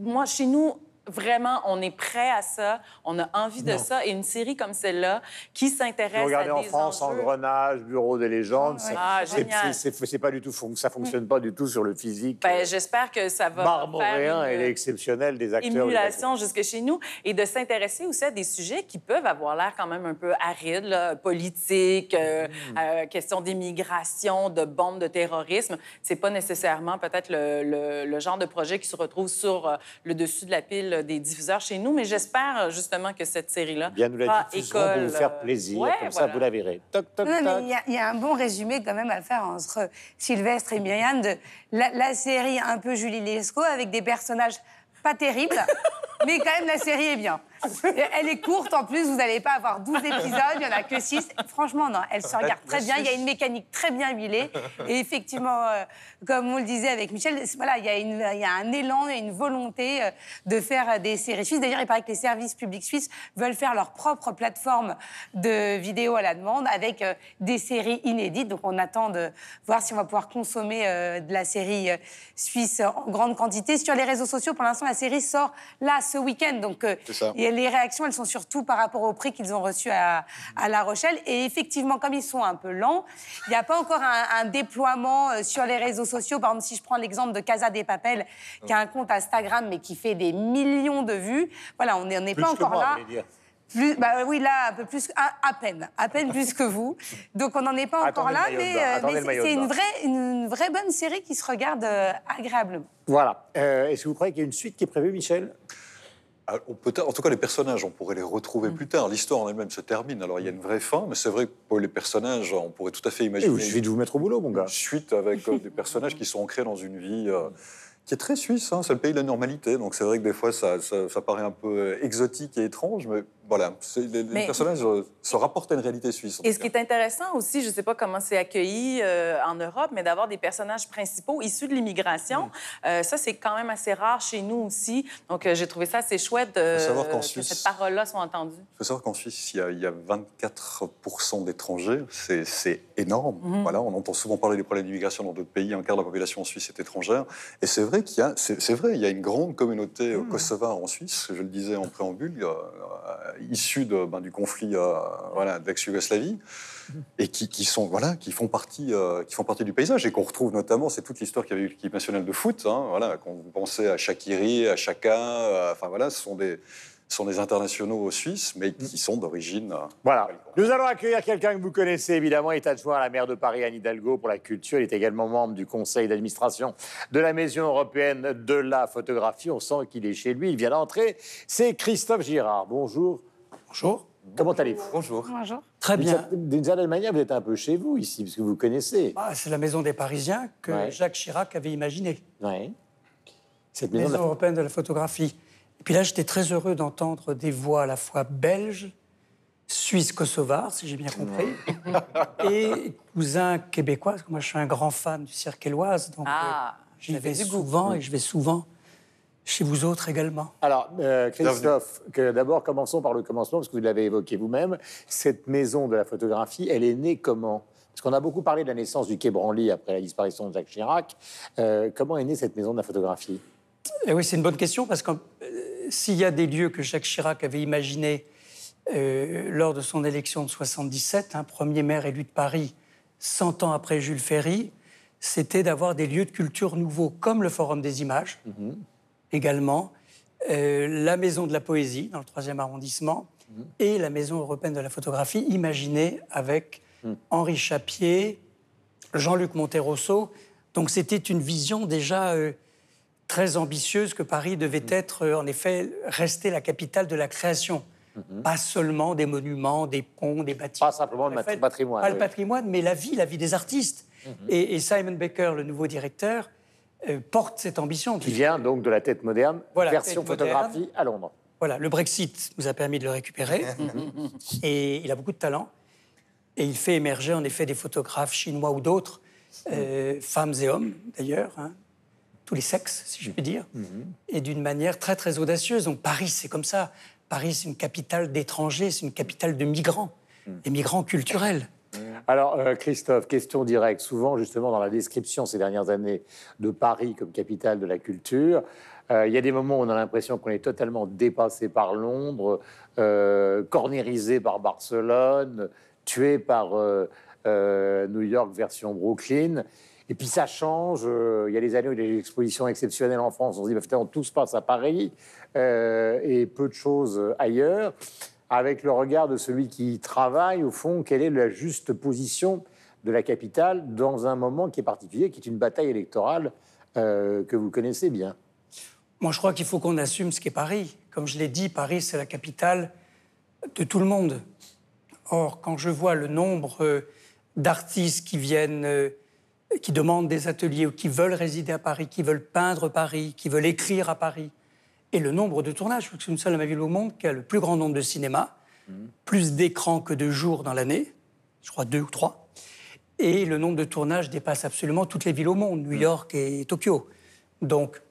E: moi, chez nous, vraiment, on est prêt à ça, on a envie de ça. Et une série comme celle-là, qui
A: Si
E: s'intéresse à
A: en
E: des
A: France,
E: enjeux...
A: Engrenage, Bureau des légendes, c'est-
E: Ah,
A: c'est- pas du tout, ça fonctionne pas du tout sur le physique.
E: Ben, J'espère que ça va
A: Marmoréen,
E: faire
A: elle est
E: une
A: exceptionnelle des acteurs.
E: émulation jusque chez nous et de s'intéresser aussi à des sujets qui peuvent avoir l'air quand même un peu arides, là, politiques, euh,
A: Mm.
E: euh, question d'immigration, de bombes de terrorisme. C'est pas nécessairement peut-être le, le- le genre de projet qui se retrouve sur euh, le dessus de la pile des diffuseurs chez nous, mais j'espère euh, justement que cette série-là
A: Bien, nous la diffuserons pour vous faire
E: euh,
A: plaisir,
E: ouais,
A: comme ça vous la verrez. Toc, toc,
B: Non,
A: toc.
B: il y, a- il y a un bon résumé quand même à faire entre Sylvestre et Myriam de la, la série un peu Julie Lescaut avec des personnages pas terribles, mais quand même la série est bien. Elle est courte en plus, vous n'allez pas avoir 12 épisodes, il n'y en a que 6. Franchement, non, elle se regarde très bien, il y a une mécanique très bien huilée. Et effectivement, euh, comme on le disait avec Michel, voilà, il y, a une- il y a un élan et une volonté euh, de faire euh, des séries suisses. D'ailleurs, il paraît que les services publics suisses veulent faire leur propre plateforme de vidéos à la demande avec euh, des séries inédites. Donc, on attend de voir si on va pouvoir consommer de la série suisse en grande quantité. Sur les réseaux sociaux, pour l'instant, la série sort là, ce week-end. Donc,
C: C'est ça.
B: Et les réactions, elles sont surtout par rapport au prix qu'ils ont reçu à, à La Rochelle. Et effectivement, comme ils sont un peu lents, il n'y a pas encore un, un déploiement euh, sur les réseaux sociaux. Par exemple, si je prends l'exemple de Casa des Papel, qui a un compte Instagram, mais qui fait des millions de vues, voilà, on n'est pas encore
A: moi,
B: là.
A: dire.
B: Plus, bah oui, là, un peu plus, à, à peine, à peine plus que vous. Donc, on n'en est pas encore là, mais, euh, mais c'est une vraie, une vraie bonne série qui se regarde euh, agréablement.
A: Voilà. Euh, Est-ce que vous croyez qu'il y a une suite qui est prévue, Michel?
C: On peut- en tout cas, les personnages, on pourrait les retrouver
A: Mm.
C: plus tard. L'histoire en elle-même se termine. Alors, il y a une vraie fin, mais c'est vrai que pour les personnages, on pourrait tout à fait
A: Il
C: imaginer
A: vous suffit de vous mettre au boulot, mon gars.
C: une suite avec euh, des personnages qui sont ancrés dans une vie euh, qui est très suisse. hein. C'est le pays de la normalité. Donc, c'est vrai que des fois, ça, ça- ça paraît un peu euh, exotique et étrange, mais voilà, les, personnages euh, se rapportent à une réalité suisse.
E: Et ce qui est intéressant aussi, je ne sais pas comment c'est accueilli euh, en Europe, mais d'avoir des personnages principaux issus de l'immigration, euh, ça, c'est quand même assez rare chez nous aussi. Donc, j'ai trouvé ça assez chouette
C: qu'en
E: que
C: Suisse-
E: cette parole-là soit entendue.
C: Il faut savoir qu'en Suisse, il y a, il y a 24% d'étrangers. C'est énorme.
E: Mhm.
C: Voilà, on entend souvent parler des problèmes d'immigration dans d'autres pays. Un quart de la population en Suisse est étrangère. Et c'est vrai qu'il y a, c'est c'est vrai, il y a une grande communauté
E: Mhm.
C: kosovare en Suisse. Je le disais en préambule, issus de, ben, du conflit euh, voilà, d'ex-Yougoslavie et qui, qui sont voilà, qui font partie, euh, qui font partie du paysage et qu'on retrouve notamment. C'est toute l'histoire qu'il y avait eu l'équipe nationale de foot. Hein, voilà, quand vous pensez à Shakiri, à Chaka, euh, enfin voilà, ce sont des sont des internationaux suisses, mais qui sont d'origine. euh,
A: Voilà. Nous allons accueillir quelqu'un que vous connaissez évidemment. Il est adjoint à la maire de Paris, Anne Hidalgo, pour la culture. Il est également membre du conseil d'administration de la Maison européenne de la photographie. On sent qu'il est chez lui. Il vient d'entrer. C'est Christophe Girard. Bonjour.
O: Bonjour.
A: Comment allez-vous
D: Bonjour.
B: Bonjour.
O: Très bien.
A: D'une certaine manière, vous êtes un peu chez vous ici, parce que vous connaissez.
O: Ah, c'est la maison des Parisiens que
A: Ouais.
O: Jacques Chirac avait imaginée.
A: Ouais. Cette
O: Maison,
A: maison. de la-
O: européenne de la photographie. Et puis là, j'étais très heureux d'entendre des voix à la fois belges, suisses, kosovars, si j'ai bien compris, et cousins québécois, parce que moi, je suis un grand fan du cirque éloise, donc
E: Ah,
O: euh, j'y vais souvent et je vais souvent chez vous autres également.
A: Alors, euh, Christophe, d'abord commençons par le commencement, parce que vous l'avez évoqué vous-même. Cette maison de la photographie, elle est née comment? Parce qu'on a beaucoup parlé de la naissance du Quai Branly après la disparition de Jacques Chirac. Euh, comment est née cette maison de la photographie?
O: Eh oui, c'est une bonne question parce que euh, s'il y a des lieux que Jacques Chirac avait imaginés euh, lors de son élection de 77, un premier maire élu de Paris, 100 ans après Jules Ferry, c'était d'avoir des lieux de culture nouveaux, comme le Forum des images, également, euh, la Maison de la Poésie, dans le 3e arrondissement, et la Maison européenne de la photographie, imaginée avec Henri Chapier, Jean-Luc Monterosso. Donc c'était une vision déjà euh, très ambitieuse que Paris devait être, euh, en effet, rester la capitale de la création. Pas seulement des monuments, des ponts, des bâtiments.
A: Pas simplement le
O: fait,
A: patrimoine.
O: Pas le patrimoine, mais la vie, la vie des artistes. et, et Simon Baker, le nouveau directeur, euh, porte cette ambition.
A: Qui vient donc de la tête moderne,
O: Voilà,
A: version
O: tête moderne.
A: photographie à Londres.
O: Voilà, le Brexit nous a permis de le récupérer. et il a beaucoup de talent. Et il fait émerger en effet des photographes chinois ou d'autres, euh, femmes et hommes d'ailleurs, hein, tous les sexes, si je puis dire, et d'une manière très très audacieuse. Donc Paris, c'est comme ça. Paris, c'est une capitale d'étrangers, c'est une capitale de migrants, des migrants culturels.
A: Alors, euh, Christophe, question directe. Souvent, justement, dans la description ces dernières années de Paris comme capitale de la culture, euh, il y a des moments où on a l'impression qu'on est totalement dépassé par Londres, euh, cornérisé par Barcelone, tué par New York version Brooklyn. Et puis ça change. euh, Il y a des années où il y a des expositions exceptionnelles en France. On se dit, bah, tout se passe à Paris euh, et peu de choses ailleurs. Avec le regard de celui qui travaille, au fond, quelle est la juste position de la capitale dans un moment qui est particulier, qui est une bataille électorale euh, que vous connaissez bien
O: Moi, je crois qu'il faut qu'on assume ce qu'est Paris. Comme je l'ai dit, Paris, c'est la capitale de tout le monde. Or, quand je vois le nombre euh, d'artistes qui viennent, euh, qui demandent des ateliers ou qui veulent résider à Paris, qui veulent peindre Paris, qui veulent écrire à Paris, et le nombre de tournages, je crois que c'est une seule ville au monde qui a le plus grand nombre de cinémas, plus d'écrans que de jours dans l'année, je crois deux ou trois. Et le nombre de tournages dépasse absolument toutes les villes au monde, New York et Tokyo. Donc,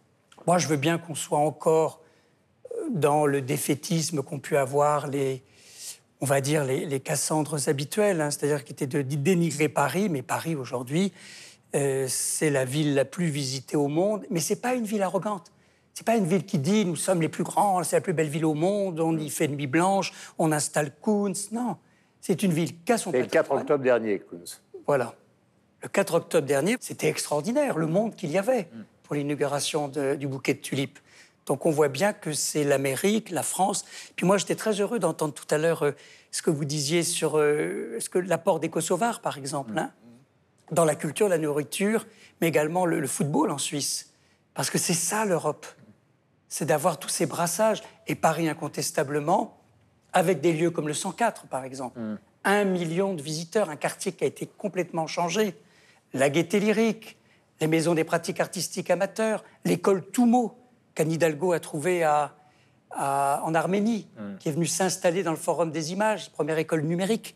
O: moi, je veux bien qu'on soit encore euh, dans le défaitisme qu'ont pu avoir les, on va dire, les, les Cassandres habituels, hein, c'est-à-dire qui étaient de, de dénigrer Paris, mais Paris, aujourd'hui, euh, c'est la ville la plus visitée au monde, mais c'est pas une ville arrogante. C'est pas une ville qui dit nous sommes les plus grands, c'est la plus belle ville au monde, on y fait nuit blanche, on installe Kunz. Non, c'est une ville qui a son
A: C'est le 4 octobre dernier, Kunz.
O: Voilà. Le 4 octobre dernier, c'était extraordinaire, le monde qu'il y avait pour l'inauguration du bouquet de tulipes. Donc on voit bien que c'est l'Amérique, la France. Puis moi, j'étais très heureux d'entendre tout à l'heure euh, ce que vous disiez sur euh, ce que l'apport des Kosovars, par exemple, hein, dans la culture, la nourriture, mais également le, le football en Suisse. Parce que c'est ça l'Europe. C'est d'avoir tous ces brassages. Et Paris, incontestablement, avec des lieux comme le 104, par exemple. Un million de visiteurs, un quartier qui a été complètement changé. La gaieté lyrique, les maisons des pratiques artistiques amateurs, l'école Toumo, qu'Anne Hidalgo a trouvée à, à- en Arménie, qui est venue s'installer dans le Forum des images, première école numérique.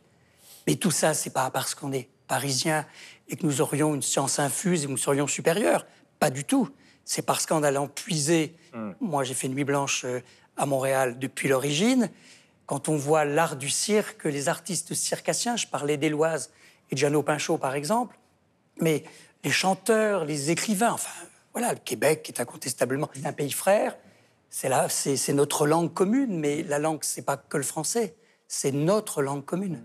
O: Mais tout ça, c'est pas parce qu'on est parisien et que nous aurions une science infuse et que nous serions supérieurs. Pas du tout. C'est parce qu'en allant puiser, moi j'ai fait Nuit Blanche euh, à Montréal depuis l'origine, quand on voit l'art du cirque, les artistes circassiens, je parlais d'Éloise et de Jeannot Pinchot par exemple, mais les chanteurs, les écrivains, enfin voilà, le Québec est incontestablement un pays frère, c'est là, c'est c'est notre langue commune, mais la langue, c'est pas que le français, c'est notre langue commune.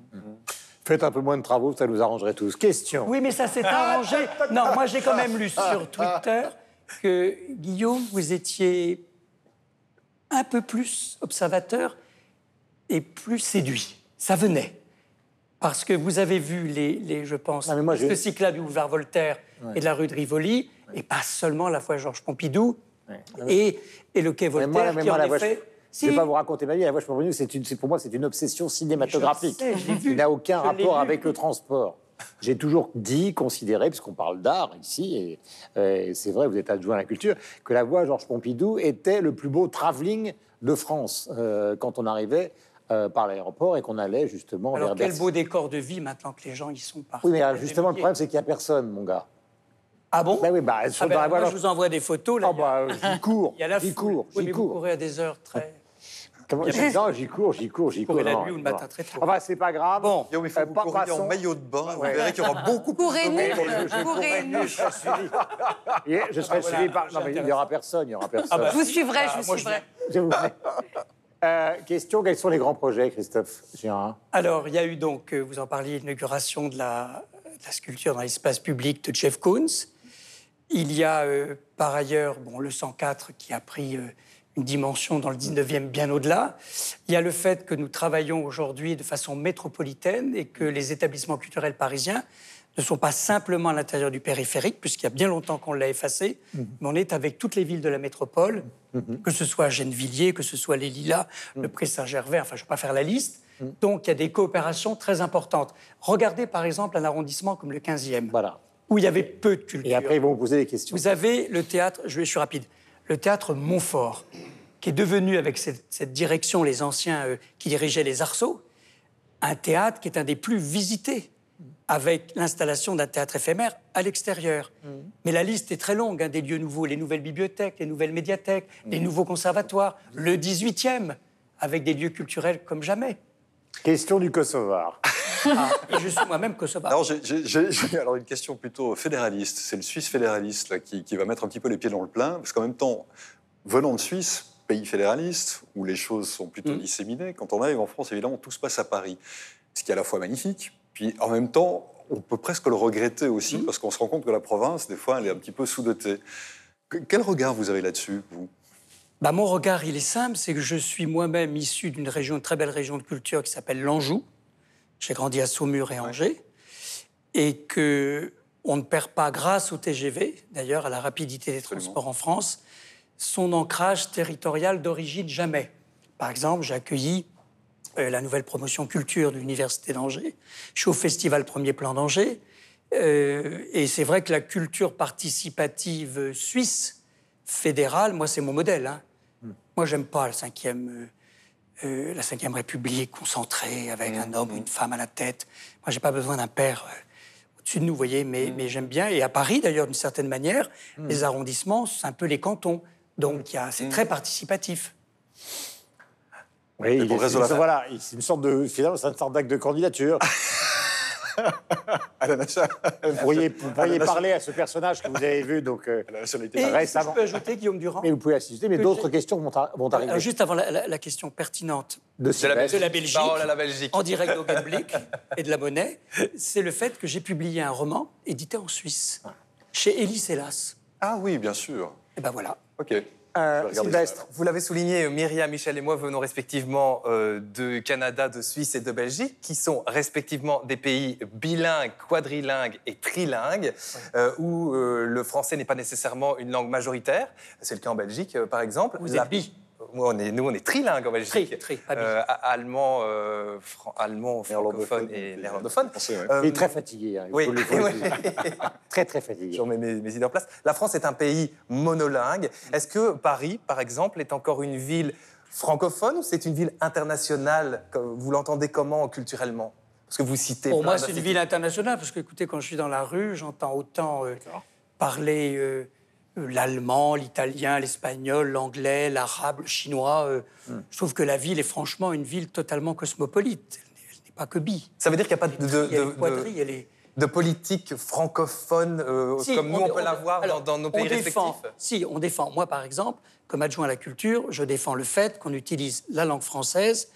A: Faites un peu moins de travaux, ça nous arrangerait tous. Question.
O: Oui, mais ça s'est arrangé. Non, moi j'ai quand même lu sur Twitter que Guillaume, vous étiez un peu plus observateur et plus séduit. Ça venait. Parce que vous avez vu les, les je pense,
A: Non, mais moi,
O: ce
A: j'ai-
O: cycle-là du boulevard Voltaire
A: Ouais.
O: et de la rue de Rivoli, et pas seulement la fois Georges Pompidou et, et le quai Voltaire,
A: moi,
O: qui
A: moi,
O: en
A: voix, je ne vais pas vous raconter ma vie. La voix, je peux c'est pour moi, c'est une obsession cinématographique.
O: Je sais, je l'ai vu.
A: qui n'a aucun
O: Je
A: rapport avec le transport. J'ai toujours dit, considéré, puisqu'on parle d'art ici, et, et c'est vrai, vous êtes adjoint à la culture, que la voie Georges Pompidou était le plus beau travelling de France euh, quand on arrivait euh, par l'aéroport et qu'on allait justement
O: Alors
A: vers
O: quel
A: Bercy.
O: beau décor de vie maintenant que les gens y sont partis.
A: Oui, mais justement, le problème, c'est qu'il n'y a personne, mon gars.
O: Ah bon?
A: Ben oui, bah,
O: Ah ben,
A: voie
O: moi, je vous envoie des photos. Là,
A: Ah bah, j'y cours,
O: Il y a la
A: j'y cours,
O: Oui, vous courez à des heures très...
A: Comment- Non, j'y cours, j'y cours, j'y cours.
O: courez la nuit ou le matin très tôt.
A: Enfin, c'est pas grave.
O: Bon,
C: Guillaume, il faut que vous en maillot de bain. Vous verrez qu'il y aura beaucoup plus de monde.
B: Courez nu.
A: je serai suivi. Je serai
O: Ah, voilà,
A: suivi par. Non, mais il n'y aura personne, il n'y aura personne.
O: Ah bah,
B: Je vous suivrai,
O: Ah,
B: je vous suivrai.
A: Je vous prie. Euh, question quels sont les grands projets, Christophe Gérin?
O: Alors, il y a eu donc, euh, vous en parliez, l'inauguration de la, de la sculpture dans l'espace public de Jeff Koons. Il y a euh, par ailleurs bon, le 104 qui a pris euh, une dimension dans le 19e bien au-delà. Il y a le fait que nous travaillons aujourd'hui de façon métropolitaine et que les établissements culturels parisiens ne sont pas simplement à l'intérieur du périphérique, puisqu'il y a bien longtemps qu'on l'a effacé, mais on est avec toutes les villes de la métropole, que ce soit Gennevilliers, que ce soit les Lilas, le Pré Saint-Gervais, enfin je ne vais pas faire la liste. Donc il y a des coopérations très importantes. Regardez par exemple un arrondissement comme le 15e,
A: Voilà.
O: où il y avait peu de culture.
A: Et après, ils vont vous poser des questions.
O: Vous avez le théâtre, je, vais- je suis rapide, le théâtre Montfort, qui est devenu, avec cette, cette direction, les anciens euh, qui dirigeaient les arceaux, un théâtre qui est un des plus visités, avec l'installation d'un théâtre éphémère à l'extérieur. Mais la liste est très longue, hein, des lieux nouveaux, les nouvelles bibliothèques, les nouvelles médiathèques, les nouveaux conservatoires, le 18e, avec des lieux culturels comme jamais.
A: Question du Kosovar.
O: Ah, je suis moi-même kosovar.
C: Alors, j'ai- alors, une question plutôt fédéraliste. C'est le Suisse fédéraliste là, qui, qui va mettre un petit peu les pieds dans le plein, parce qu'en même temps, venant de Suisse, pays fédéraliste, où les choses sont plutôt
O: Mm.
C: disséminées, quand on arrive en France, évidemment, tout se passe à Paris. Ce qui est à la fois magnifique, puis en même temps, on peut presque le regretter aussi,
O: Mm.
C: parce qu'on se rend compte que la province, des fois, elle est un petit peu sous-dotée. Que- Quel regard vous avez là-dessus, vous?
O: Bah, mon regard, il est simple, c'est que je suis moi-même issu d'une région, une très belle région de culture qui s'appelle l'Anjou. J'ai grandi à Saumur et Angers. Et que on ne perd pas, grâce au TGV, d'ailleurs, à la rapidité des transports en France, son ancrage territorial d'origine jamais. Par exemple, j'ai accueilli euh, la nouvelle promotion culture de l'Université d'Angers. Je suis au Festival Premier Plan d'Angers. Euh, et c'est vrai que la culture participative suisse, fédérale, moi, c'est mon modèle. hein. Moi, j'aime pas la cinquième, euh, euh, la cinquième République concentrée avec un homme ou une femme à la tête. Moi, j'ai pas besoin d'un père euh, au-dessus de nous, vous voyez, mais, mais j'aime bien. Et à Paris, d'ailleurs, d'une certaine manière, les arrondissements, c'est un peu les cantons. Donc, il y a- c'est très participatif.
A: Oui, il est- voilà, c'est une sorte de, finalement, c'est une sorte d'acte de candidature.
C: À la nation-
A: Vous pourriez, vous pourriez
C: à la-
A: parler à ce personnage que vous avez vu donc euh.
O: Et que
A: récemment.
O: je peux ajouter, Guillaume Durand
A: Mais vous pouvez assister, mais d'autres questions vont, vont arriver.
O: Alors, Juste avant la, la- la question pertinente
A: de
D: De la
A: Sylvestre.
O: de la Belgique,
D: Parole à la Belgique.
O: en direct d'Augenblick et de la Monnaie, c'est le fait que j'ai publié un roman édité en Suisse, chez Elis Hélas.
C: Ah oui, bien sûr.
O: Et ben voilà.
C: OK.
A: Euh, Sylvestre,
D: Vous l'avez souligné, Myriam, Michel et moi venons respectivement euh, de Canada, de Suisse et de Belgique, qui sont respectivement des pays bilingues, quadrilingues et trilingues, euh, où euh, le français n'est pas nécessairement une langue majoritaire. C'est le cas en Belgique, euh, par exemple.
O: Vous
D: La-
O: êtes bi.
D: Moi, on est, nous, on est trilingues en Belgique.
O: Tri, tri, pas bi.
D: Euh, allemand, euh, fran- allemand, francophone
C: Néerlandophone.
D: et néerlandophone.
C: Français, ouais.
D: Euh,
A: il est très fatigué. hein, il
D: oui,
A: très très fatigué.
D: Je remets mes, mes idées en place. La France est un pays monolingue. Est-ce que Paris, par exemple, est encore une ville francophone ou c'est une ville internationale? Vous l'entendez comment culturellement? Parce que vous citez.
O: Pour moi, c'est une ville internationale, parce que, écoutez, quand je suis dans la rue, j'entends autant euh, parler euh, euh, l'allemand, l'italien, l'espagnol, l'anglais, l'arabe, le chinois. euh, Je trouve que la ville est franchement une ville totalement cosmopolite. Elle n'est- pas que bi.
D: Ça veut dire qu'il n'y a pas de. de-
O: elle est,
D: politique francophone euh,
O: Si,
D: comme nous on, peut l'avoir dans, dans nos
O: on
D: pays
O: défend-
D: respectifs
O: Si, on défend. Moi, par exemple, comme adjoint à la culture, je défends le fait qu'on utilise la langue française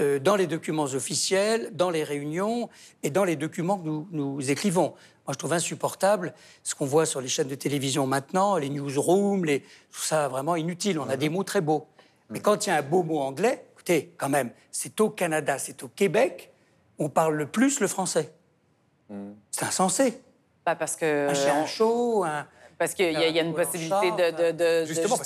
O: euh, dans les documents officiels, dans les réunions et dans les documents que nous, nous écrivons. Moi, je trouve insupportable ce qu'on voit sur les chaînes de télévision maintenant, les newsrooms, les... tout ça vraiment inutile. On a des mots très beaux. Mais quand il y a un beau mot anglais, écoutez, quand même, c'est au Canada, c'est au Québec, on parle le plus le français. C'est insensé.
E: Ben, parce que...
O: Un chien chaud, un...
E: Parce qu'il y, a- il y a une
O: en
E: possibilité de, de- de- de-
O: Justement,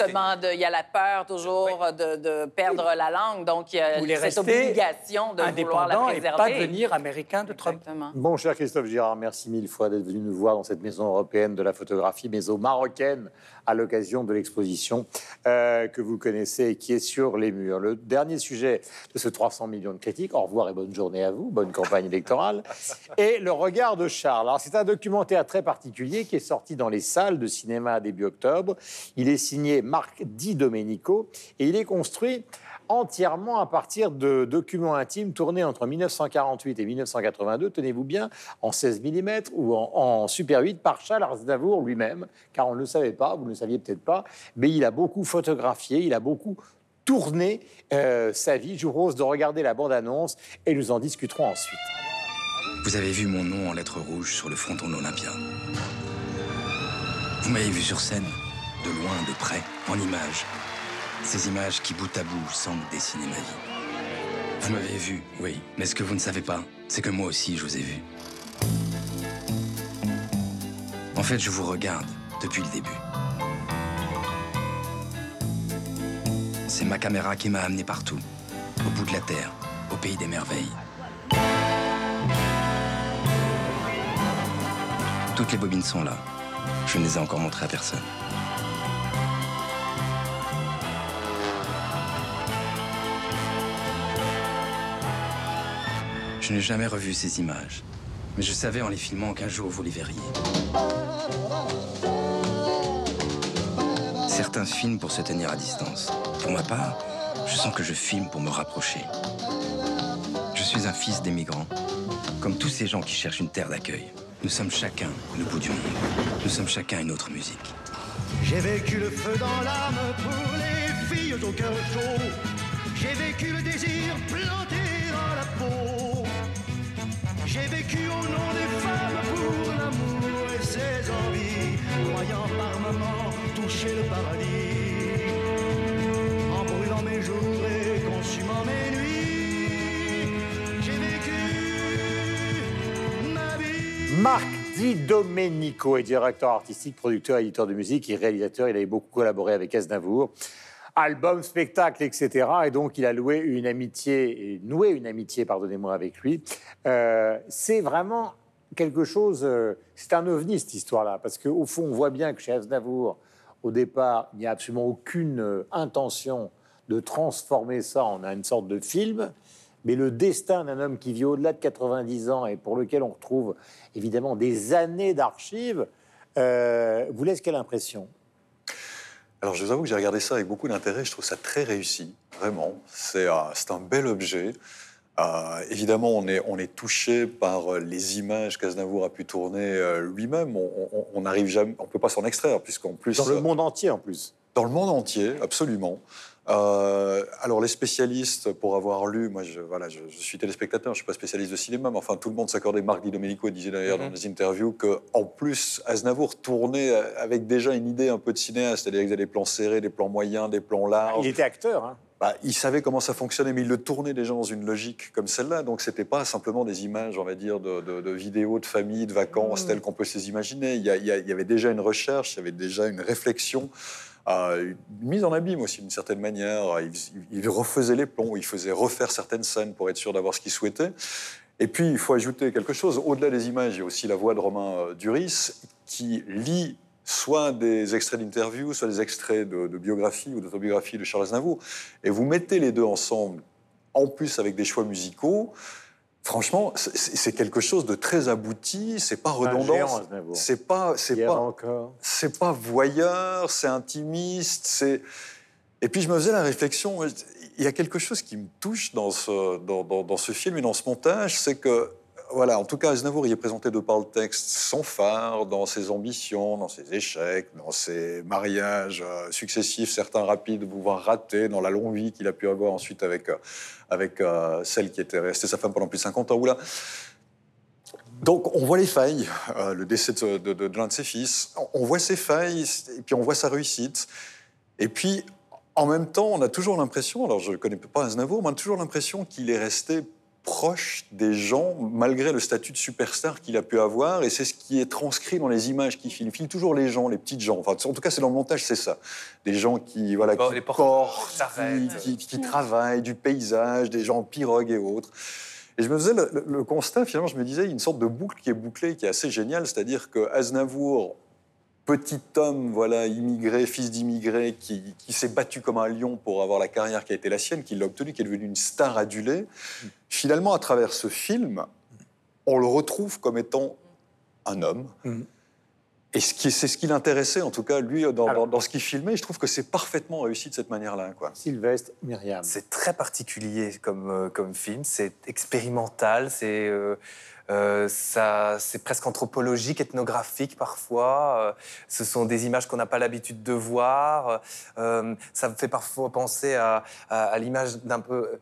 E: il y a la peur toujours de, de perdre la langue, donc il y a cette obligation de vouloir la
O: indépendant et
E: préserver.
O: pas devenir américain de Trump.
A: Bon, cher Christophe Girard, merci mille fois d'être venu nous voir dans cette maison européenne de la photographie, maison marocaine, à l'occasion de l'exposition euh, que vous connaissez et qui est sur les murs. Le dernier sujet de ce 300 millions de critiques, au revoir et bonne journée à vous, bonne campagne électorale, et Le regard de Charles. Alors, c'est un documentaire très particulier qui est sorti dans les salles de cinéma début octobre. Il est signé Marc Di Domenico et il est construit entièrement à partir de documents intimes tournés entre 1948 et 1982, tenez-vous bien, en 16 mm ou en, Super 8 par Charles Aznavour lui-même, car on ne le savait pas, vous ne le saviez peut-être pas, mais il a beaucoup photographié, il a beaucoup tourné euh, sa vie. Je vous de regarder la bande-annonce et nous en discuterons ensuite.
P: Vous avez vu mon nom en lettres rouges sur le fronton de l'Olympia. Vous m'avez vu sur scène, de loin, de près, en images. Ces images qui, bout à bout, semblent dessiner ma vie. Vous m'avez vu, oui. Mais ce que vous ne savez pas, c'est que moi aussi, je vous ai vu. En fait, je vous regarde depuis le début. C'est ma caméra qui m'a amené partout, au bout de la Terre, au pays des merveilles. Toutes les bobines sont là. Je ne les ai encore montrées à personne. Je n'ai jamais revu ces images. Mais je savais en les filmant qu'un jour vous les verriez. Certains filment pour se tenir à distance. Pour ma part, je sens que je filme pour me rapprocher. Je suis un fils d'émigrants, comme tous ces gens qui cherchent une terre d'accueil. Nous sommes chacun le bout du monde. Nous sommes chacun une autre musique.
Q: J'ai vécu le feu dans l'âme pour les filles au cœur chaud. J'ai vécu le désir planté dans la peau. J'ai vécu au nom des femmes pour l'amour et ses envies, croyant par moments toucher le paradis.
A: Marc Di Domenico est directeur artistique, producteur, éditeur de musique et réalisateur. Il avait beaucoup collaboré avec Aznavour. Album, spectacle, etc. Et donc, il a loué une amitié, noué une amitié, pardonnez-moi, avec lui. Euh, c'est vraiment quelque chose. euh, c'est un ovni, cette histoire-là. Parce qu'au fond, on voit bien que chez Aznavour, au départ, il n'y a absolument aucune euh, intention de transformer ça en une sorte de film. Mais le destin d'un homme qui vit au-delà de 90 ans et pour lequel on retrouve évidemment des années d'archives, euh, vous laisse quelle impression?
C: Alors, je vous avoue que j'ai regardé ça avec beaucoup d'intérêt. Je trouve ça très réussi, vraiment. C'est euh, un bel objet. Euh, évidemment, on est, on est touché par les images qu'Aznavour a pu tourner euh, lui-même. On- on on n'arrive jamais, on peut pas s'en extraire, puisqu'en plus
A: Dans le monde entier, en plus.
C: Dans le monde entier, absolument. Euh, alors les spécialistes, pour avoir lu, moi je, voilà, je, je suis téléspectateur, je suis pas spécialiste de cinéma, mais enfin tout le monde s'accordait. Marc Di Domenico disait d'ailleurs dans
D: Mhm.
C: des interviews que en plus Aznavour tournait avec déjà une idée un peu de cinéaste, c'est-à-dire qu'il y avait des plans serrés, des plans moyens, des plans larges.
A: Il était acteur. Hein.
C: Bah, il savait comment ça fonctionnait, mais il le tournait déjà dans une logique comme celle-là. Donc, c'était pas simplement des images, on va dire, de, de- de vidéos de famille, de vacances, telles qu'on peut se les imaginer. Il il il y avait déjà une recherche, il y avait déjà une réflexion, euh, mise en abîme aussi, d'une certaine manière. Il, refaisait les plombs, il faisait refaire certaines scènes pour être sûr d'avoir ce qu'il souhaitait. Et puis, il faut ajouter quelque chose. Au-delà des images, il y a aussi la voix de Romain euh, Duris qui lit soit des extraits d'interviews, soit des extraits de, de biographie ou d'autobiographie de Charles Aznavour. Et vous mettez les deux ensemble, en plus avec des choix musicaux. Franchement, c'est- quelque chose de très abouti. C'est pas redondant. C'est pas, c'est pas, c'est pas voyeur, c'est intimiste, c'est. Et puis je me faisais la réflexion, il y a quelque chose qui me touche dans ce, dans, dans- dans ce film et dans ce montage, c'est que voilà, en tout cas, Aznavour y est présenté de par le texte sans phare, dans ses ambitions, dans ses échecs, dans ses mariages euh, successifs, certains rapides, voire ratés, dans la longue vie qu'il a pu avoir ensuite avec, euh, avec euh, celle qui était restée sa femme pendant plus de 50 ans. Donc, on voit les failles, le décès de l'un de ses fils, on- on voit ses failles, et puis on voit sa réussite. Et puis, en même temps, on a toujours l'impression, alors je ne connais pas Aznavour, mais on a toujours l'impression qu'il est resté proche des gens, malgré le statut de superstar qu'il a pu avoir, et c'est ce qui est transcrit dans les images qu'il filme. Il filme toujours les gens, les petites gens. Enfin, en tout cas, c'est dans le montage, c'est ça. Des gens qui, voilà,
D: Bon,
C: qui
D: les
C: portent, qui, qui- qui travaillent, du paysage, des gens en pirogue et autres. Et je me faisais le, le- le constat, finalement, je me disais, il y a une sorte de boucle qui est bouclée, qui est assez géniale, c'est-à-dire que Aznavour, petit homme, voilà, immigré, fils d'immigré, qui, qui s'est battu comme un lion pour avoir la carrière qui a été la sienne, qui l'a obtenue, qui est devenu une star adulée, finalement, à travers ce film, on le retrouve comme étant un homme. Et ce qui- c'est ce qui l'intéressait, en tout cas, lui, dans, dans- dans ce qu'il filmait. Et je trouve que c'est parfaitement réussi de cette manière-là.
A: Sylvestre, Myriam.
D: C'est très particulier comme, euh, comme film, c'est expérimental, c'est euh, euh, c'est presque anthropologique, ethnographique parfois. Euh, ce sont des images qu'on n'a pas l'habitude de voir. Euh, ça me fait parfois penser à, l'image d'un peu,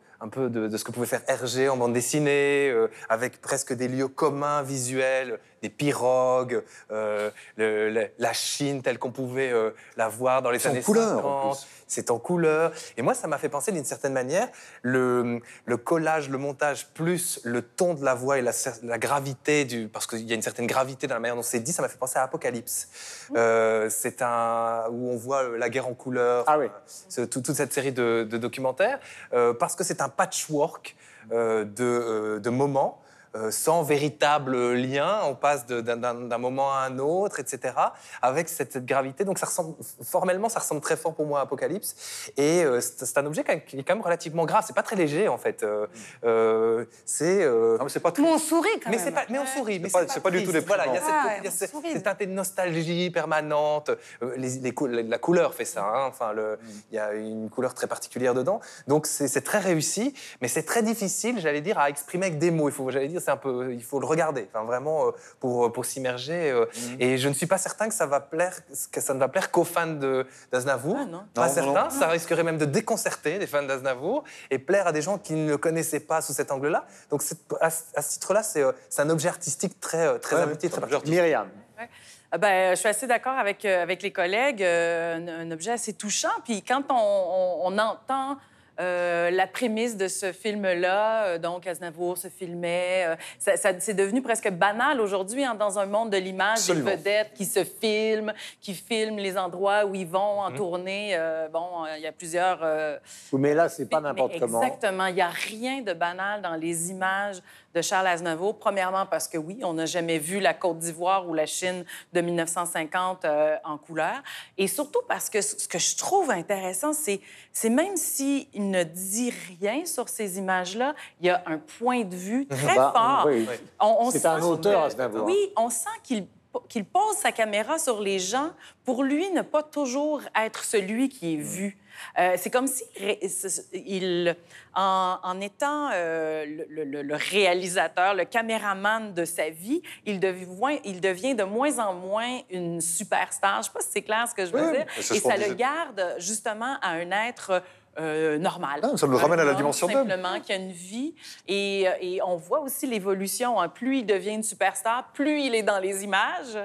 D: de, ce que pouvait faire Hergé en bande dessinée, avec presque des lieux communs visuels, des pirogues, euh, le- le- la Chine telle qu'on pouvait euh, la voir dans les années
C: couleur, en
D: 50. C'est en couleur. Et moi, ça m'a fait penser d'une certaine manière, le, le collage, le montage, plus le ton de la voix et la, gravité, du, parce qu'il y a une certaine gravité dans la manière dont c'est dit, ça m'a fait penser à Apocalypse. Euh, c'est un où on voit la guerre en couleur, ce- tout- toute cette série de, de documentaires, euh, parce que c'est un patchwork euh, de, euh, de moments. Euh, sans véritable lien, on passe d'un- moment à un autre, etc., avec cette, cette gravité. Donc, ça ressemble, formellement, ça ressemble très fort pour moi à Apocalypse. Et euh, c'est un objet qui est quand même relativement grave. C'est pas très léger, en fait. Euh, euh, c'est. euh,
C: c'est pas
B: Mais on sourit quand même.
D: pas, mais on sourit. Mais
C: pas- c'est pas du tout déprimant.
D: Voilà, il y a cette,
B: Ah ouais,
D: il y a
B: on
D: cette-
B: sourit.
D: cette teinté de nostalgie permanente. Euh, les- les cou- la, couleur fait ça. hein. Enfin, le- il y a une couleur très particulière dedans. Donc c'est c'est très réussi, mais c'est très difficile, j'allais dire, à exprimer avec des mots. Il faut, j'allais dire, c'est un peu, il faut le regarder. Enfin, vraiment euh, pour pour s'immerger. euh, Et je ne suis pas certain que ça va plaire, que ça ne va plaire qu'aux fans de d'Aznavour. Pas
C: Non, non,
D: certain.
C: non.
D: Ça risquerait même de déconcerter des fans d'Aznavour et plaire à des gens qui ne le connaissaient pas sous cet angle-là. Donc à, ce- à ce titre-là, c'est euh, c'est un objet artistique très euh, très
C: Ouais,
D: abouti, très particulier.
A: Myriam.
E: Ah Ben, je suis assez d'accord avec, euh, avec les collègues. euh, un, un objet assez touchant. Puis quand on, on- on entend euh, la prémisse de ce film-là, euh, donc Aznavour se filmait, euh, ça, ça- c'est devenu presque banal aujourd'hui hein, dans un monde de l'image, des vedettes qui se filment, qui filment les endroits où ils vont en tournée. Euh, bon, il y a plusieurs...
A: Oui, Mais là, c'est pas n'importe comment.
E: Exactement. Il n'y a rien de banal dans les images de Charles Aznavour. Premièrement, parce que oui, on n'a jamais vu la Côte d'Ivoire ou la Chine de 1950 euh, en couleur. Et surtout parce que ce que je trouve intéressant, c'est, c'est même s'il ne dit rien sur ces images-là, il y a un point de vue très
A: Bah,
E: fort.
A: oui.
E: On- on
A: C'est un auteur, Aznavour.
E: Oui, on sent qu'il qu'il pose sa caméra sur les gens pour lui ne pas toujours être celui qui est vu. Euh, c'est comme si il, en, en étant euh, le, le- le réalisateur, le caméraman de sa vie, il devient, il devient de moins en moins une superstar. Je ne sais pas si c'est clair ce que je veux
C: Oui,
E: dire. Et ça le garde justement à un être euh, normal.
C: Ah, ça
E: Un
C: ramène à la dimension d'homme.
E: Simplement, qui a une vie. Et, euh, et on voit aussi l'évolution. hein. Plus il devient une superstar, plus il est dans les images.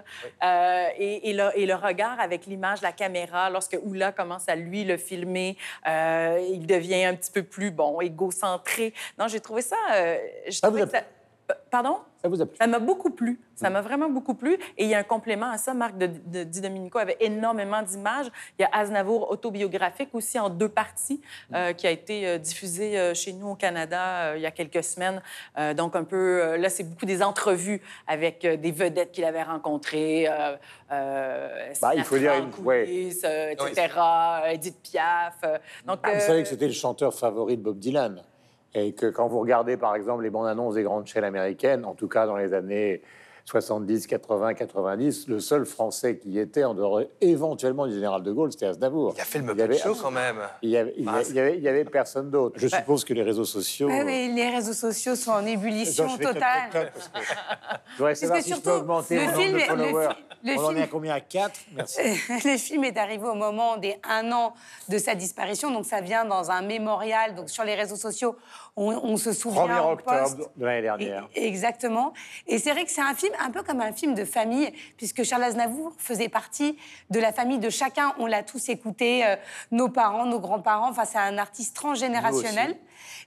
E: Euh, et, et le, et le regard avec l'image, la caméra, lorsque Oula commence à lui le filmer, euh, il devient un petit peu plus, bon, égocentré. Non, j'ai trouvé ça... je
A: Ça vous
E: trouvais
A: a
E: que ça- Euh, Pardon?
A: Ça vous a plu?
E: Ça m'a beaucoup plu. Ça m'a vraiment beaucoup plu. Et il y a un complément à ça. Marc de, de- Di Domenico avait énormément d'images. Il y a Aznavour autobiographique aussi en deux parties euh, qui a été euh, diffusé euh, chez nous au Canada euh, il y a quelques semaines. Euh, donc un peu, euh, là, c'est beaucoup des entrevues avec euh, des vedettes qu'il avait rencontrées. euh, euh,
A: Bah, il faut dire une- ouais.
E: euh, etc. Edith Piaf. euh, donc,
A: Ah, Vous
E: euh,
A: savez que c'était le chanteur favori de Bob Dylan. Et que quand vous regardez, par exemple, les bandes annonces des grandes chaînes américaines, en tout cas dans les années 70, 80, 90. Le seul Français qui y était, en dehors éventuellement du général de Gaulle, c'était Aznavour.
D: Il a fait le
A: Il y avait-
D: Muppet Show quand même.
A: Il y avait, il y avait- personne d'autre. Je
B: Bah-
A: suppose que les réseaux sociaux.
B: Ouais, oui, les réseaux sociaux sont en ébullition
A: Attends, je vais
B: totale.
A: peut-être- parce que- Je voudrais
B: Parce
A: savoir
B: que
A: si je peux
B: surtout,
A: augmenter
B: le
A: nombre
B: film
A: de
B: est- le
A: followers.
B: le
A: On en est
B: film-
A: à combien? À 4 Merci.
B: le film est arrivé au moment des un an de sa disparition, donc ça vient dans un mémorial. Donc sur les réseaux sociaux, on, on se souvient.
A: 1er
B: on
A: octobre de l'année dernière.
B: Et- Exactement. Et c'est vrai que c'est un film un peu comme un film de famille, puisque Charles Aznavour faisait partie de la famille de chacun. On l'a tous écouté, euh, nos parents, nos grands-parents. Enfin, c'est un artiste transgénérationnel.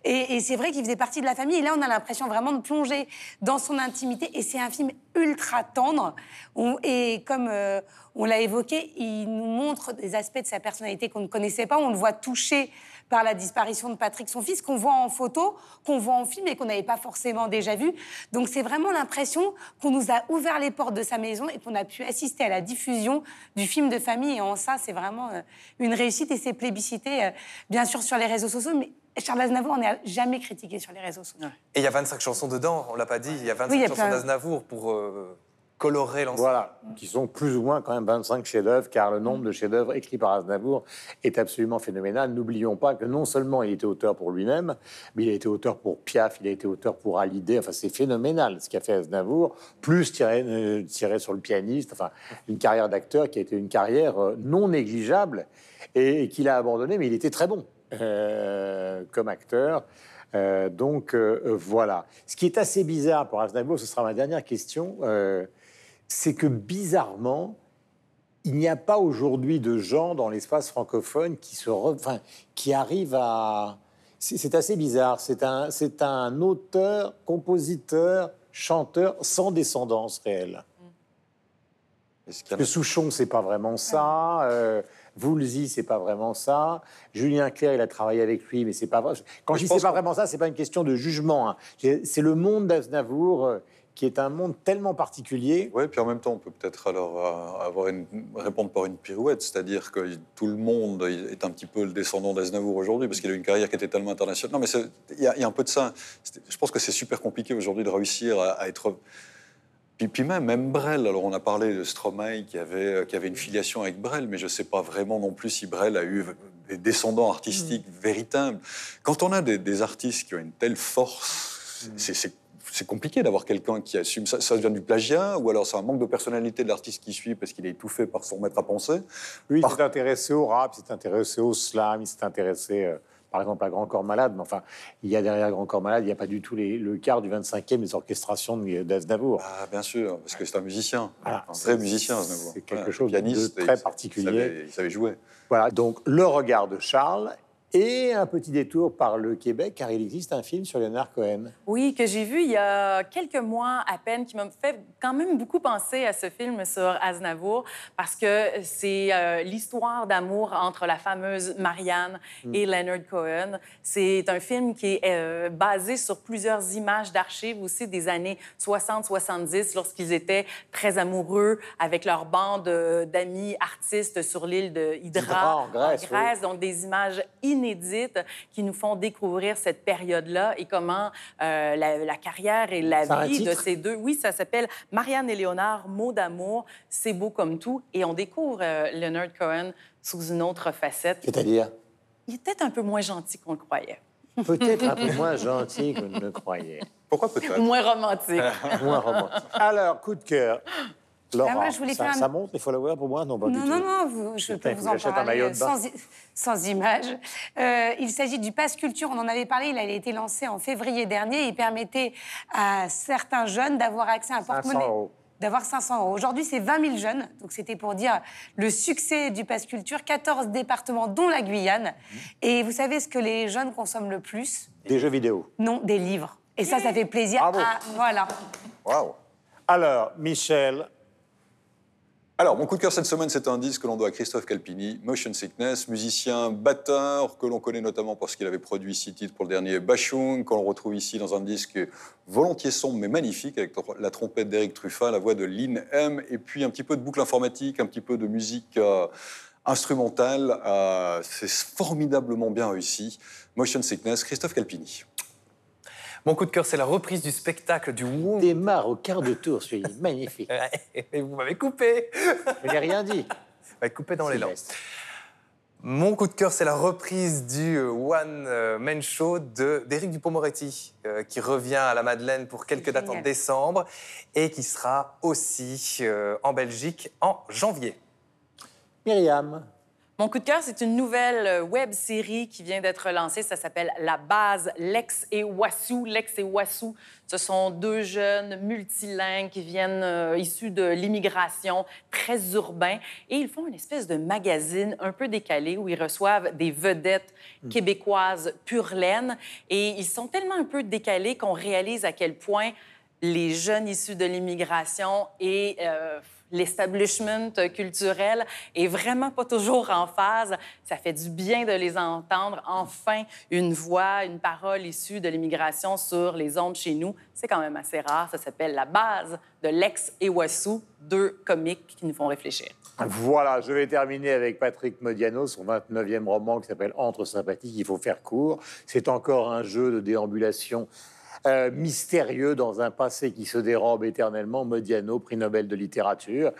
B: Et, et c'est vrai qu'il faisait partie de la famille. Et là, on a l'impression vraiment de plonger dans son intimité. Et c'est un film ultra tendre. On- et comme euh, on l'a évoqué, il nous montre des aspects de sa personnalité qu'on ne connaissait pas. On le voit touché par la disparition de Patrick, son fils, qu'on voit en photo, qu'on voit en film et qu'on n'avait pas forcément déjà vu. Donc c'est vraiment l'impression qu'on nous a ouvert les portes de sa maison et qu'on a pu assister à la diffusion du film de famille. Et en ça, c'est vraiment euh, une réussite et c'est plébiscité, euh, bien sûr, sur les réseaux sociaux. Mais Charles Aznavour, on n'est jamais critiqué sur les réseaux sociaux.
D: Et il y a 25 chansons dedans, on l'a pas dit. Il y a 25
B: Oui, il y a
D: chansons
B: plein.
D: d'Aznavour pour euh, colorer l'ensemble.
A: Voilà, qui sont plus ou moins quand même 25 chefs-d'œuvre, car le nombre de chefs-d'œuvre écrits par Aznavour est absolument phénoménal. N'oublions pas que non seulement il était auteur pour lui-même, mais il a été auteur pour Piaf, il a été auteur pour Hallyday. Enfin, c'est phénoménal ce qu'a fait Aznavour, plus tiré, euh, sur le pianiste. Enfin, une carrière d'acteur qui a été une carrière euh, non négligeable et, qu'il a abandonné, mais il était très bon euh, comme acteur. Donc voilà. Ce qui est assez bizarre pour Aznavour, ce sera ma dernière question, c'est que bizarrement, il n'y a pas aujourd'hui de gens dans l'espace francophone qui se, re- enfin, qui arrivent à. C'est assez bizarre. C'est un, c'est un auteur, compositeur, chanteur sans descendance réelle. Le Souchon, c'est pas vraiment ça. Euh, Woolsey, c'est pas vraiment ça. Julien Clerc, il a travaillé avec lui, mais c'est pas vrai. Quand
C: Mais
A: je dis c'est pas vraiment ça, c'est pas une question de jugement. hein. C'est le monde d'Aznavour euh, qui est un monde tellement particulier.
C: Oui, puis en même temps, on peut peut-être alors euh, avoir une, répondre par une pirouette, c'est-à-dire que tout le monde est un petit peu le descendant d'Aznavour aujourd'hui, parce qu'il a eu une carrière qui était tellement internationale. Non, mais il y, a- il y a un peu de ça. Je pense que c'est super compliqué aujourd'hui de réussir à, à être. Puis, puis même, même Brel, alors on a parlé de Stromae qui avait, qui avait une filiation avec Brel, mais je ne sais pas vraiment non plus si Brel a eu des descendants artistiques véritables. Quand on a des, des artistes qui ont une telle force, c'est- c'est c'est compliqué d'avoir quelqu'un qui assume ça. Ça vient du plagiat ou alors c'est un manque de personnalité de l'artiste qui suit parce qu'il est étouffé par son maître à penser.
A: Lui, il s'est intéressé au rap, il s'est intéressé au slam, il s'est intéressé, euh, par exemple, à Grand Corps Malade. Mais enfin, il y a derrière Grand Corps Malade, il n'y a pas du tout les- le quart du 25e des orchestrations de- d'Aznavour.
C: Ah, bien sûr, parce que c'est un musicien,
A: Voilà,
C: un vrai musicien. Aznavour.
A: c'est quelque
C: Ouais,
A: chose
C: pianiste,
A: de très particulier.
C: Il savait, il savait jouer.
A: Voilà, donc le regard de Charles et un petit détour par le Québec, car il existe un film sur Leonard Cohen.
E: Oui, que j'ai vu il y a quelques mois à peine, qui m'a fait quand même beaucoup penser à ce film sur Aznavour, parce que c'est euh, l'histoire d'amour entre la fameuse Marianne
R: Mm.
E: et Leonard Cohen. C'est un film qui est euh, basé sur plusieurs images d'archives aussi des années 60-70, lorsqu'ils étaient très amoureux avec leur bande euh, d'amis artistes sur l'île de Hydra,
A: Hydra, en Grèce, oui.
E: donc des images inédites qui nous font découvrir cette période-là et comment euh, la, la carrière et la
A: Ça
E: vie de ces deux. Oui, ça s'appelle Marianne et Léonard, mots d'amour, c'est beau comme tout. Et on découvre euh, Leonard Cohen sous une autre facette.
A: C'est-à-dire?
E: Il est peut-être un peu moins gentil qu'on le croyait.
A: peut-être un peu moins gentil que ne le croyait.
C: Pourquoi peut-être
E: Moins romantique.
A: Moins romantique. Alors, coup de cœur. Laura,
B: Ah, moi, je voulais
A: ça,
B: faire un-
A: ça monte les followers pour moi Non, pas du
B: Non,
A: tout.
B: non, vous- je
A: Putain,
B: peux vous en parler sans, sans image. Euh, il s'agit du Pass Culture, on en avait parlé, il a été lancé en février dernier. Il permettait à certains jeunes d'avoir accès à un
A: 500
B: porte-monnaie.
A: euros.
B: D'avoir 500 euros. Aujourd'hui, c'est 20 000 jeunes. Donc, c'était pour dire le succès du Pass Culture. 14 départements, dont la Guyane.
A: Mhm.
B: Et vous savez ce que les jeunes consomment le plus?
A: Des jeux vidéo.
B: Non, des livres. Et ça, ça fait plaisir.
A: Bravo.
B: à- voilà.
C: Waouh
A: Alors, Michel.
C: Alors, mon coup de cœur cette semaine, c'est un disque que l'on doit à Christophe Calpini, Motion Sickness, musicien batteur que l'on connaît notamment parce qu'il avait produit six titres pour le dernier Bachung, qu'on retrouve ici dans un disque volontiers sombre mais magnifique avec la trompette d'Eric Truffat, la voix de Lynn M, et puis un petit peu de boucle informatique, un petit peu de musique euh, instrumentale. Euh, c'est formidablement bien réussi. Motion Sickness, Christophe Calpini.
D: Mon coup de cœur, c'est la reprise du spectacle du Wong.
A: Démarre au quart de tour, celui magnifique.
D: Et vous m'avez coupé.
A: Je n'ai rien dit.
D: Vous m'avez coupé dans les langues. Mon coup de cœur, c'est la reprise du euh, One euh, Man Show de- d'Éric Dupont-Moretti, euh, qui revient à la Madeleine pour quelques dates en décembre et qui sera aussi euh, en Belgique en janvier.
A: Myriam.
E: Mon coup de cœur, c'est une nouvelle euh, web série qui vient d'être lancée. Ça s'appelle La base Lex et Wassou. Lex et Wassou, ce sont deux jeunes multilingues qui viennent euh, issus de l'immigration, très urbains. Et ils font une espèce de magazine un peu décalé où ils reçoivent des vedettes québécoises pure laine. Et ils sont tellement un peu décalés qu'on réalise à quel point les jeunes issus de l'immigration et euh, l'establishment culturel est vraiment pas toujours en phase. Ça fait du bien de les entendre. Enfin, une voix, une parole issue de l'immigration sur les ondes chez nous. C'est quand même assez rare. Ça s'appelle La base de Lex et Wassou, deux comiques qui nous font réfléchir.
A: Voilà, je vais terminer avec Patrick Modiano, son 29e roman qui s'appelle Entre sympathiques, il faut faire court. C'est encore un jeu de déambulation euh, mystérieux dans un passé qui se dérobe éternellement. Modiano, prix Nobel de littérature.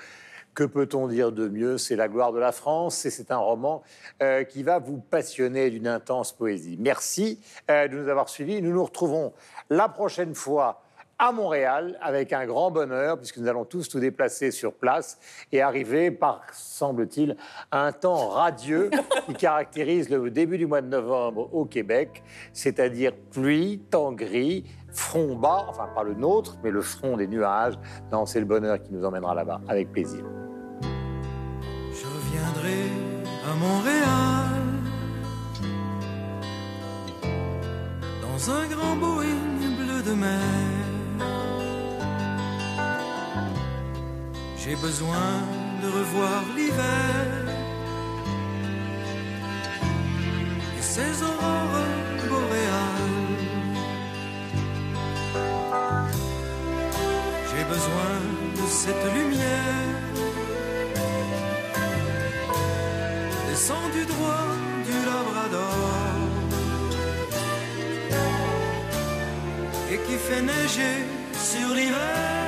A: Que peut-on dire de mieux? C'est la gloire de la France et c'est un roman euh, qui va vous passionner d'une intense poésie. Merci euh, de nous avoir suivis. Nous nous retrouvons la prochaine fois à Montréal avec un grand bonheur puisque nous allons tous nous déplacer sur place et arriver par, semble-t-il, un temps radieux qui caractérise le début du mois de novembre au Québec, c'est-à-dire pluie, temps gris, front bas, enfin pas le nôtre, mais le front des nuages. Non, c'est le bonheur qui nous emmènera là-bas, avec plaisir.
S: Je reviendrai à Montréal dans un grand Boeing bleu de mer. J'ai besoin de revoir l'hiver et ses aurores boréales. J'ai besoin de cette lumière descendu droit du Labrador et qui fait neiger sur l'hiver.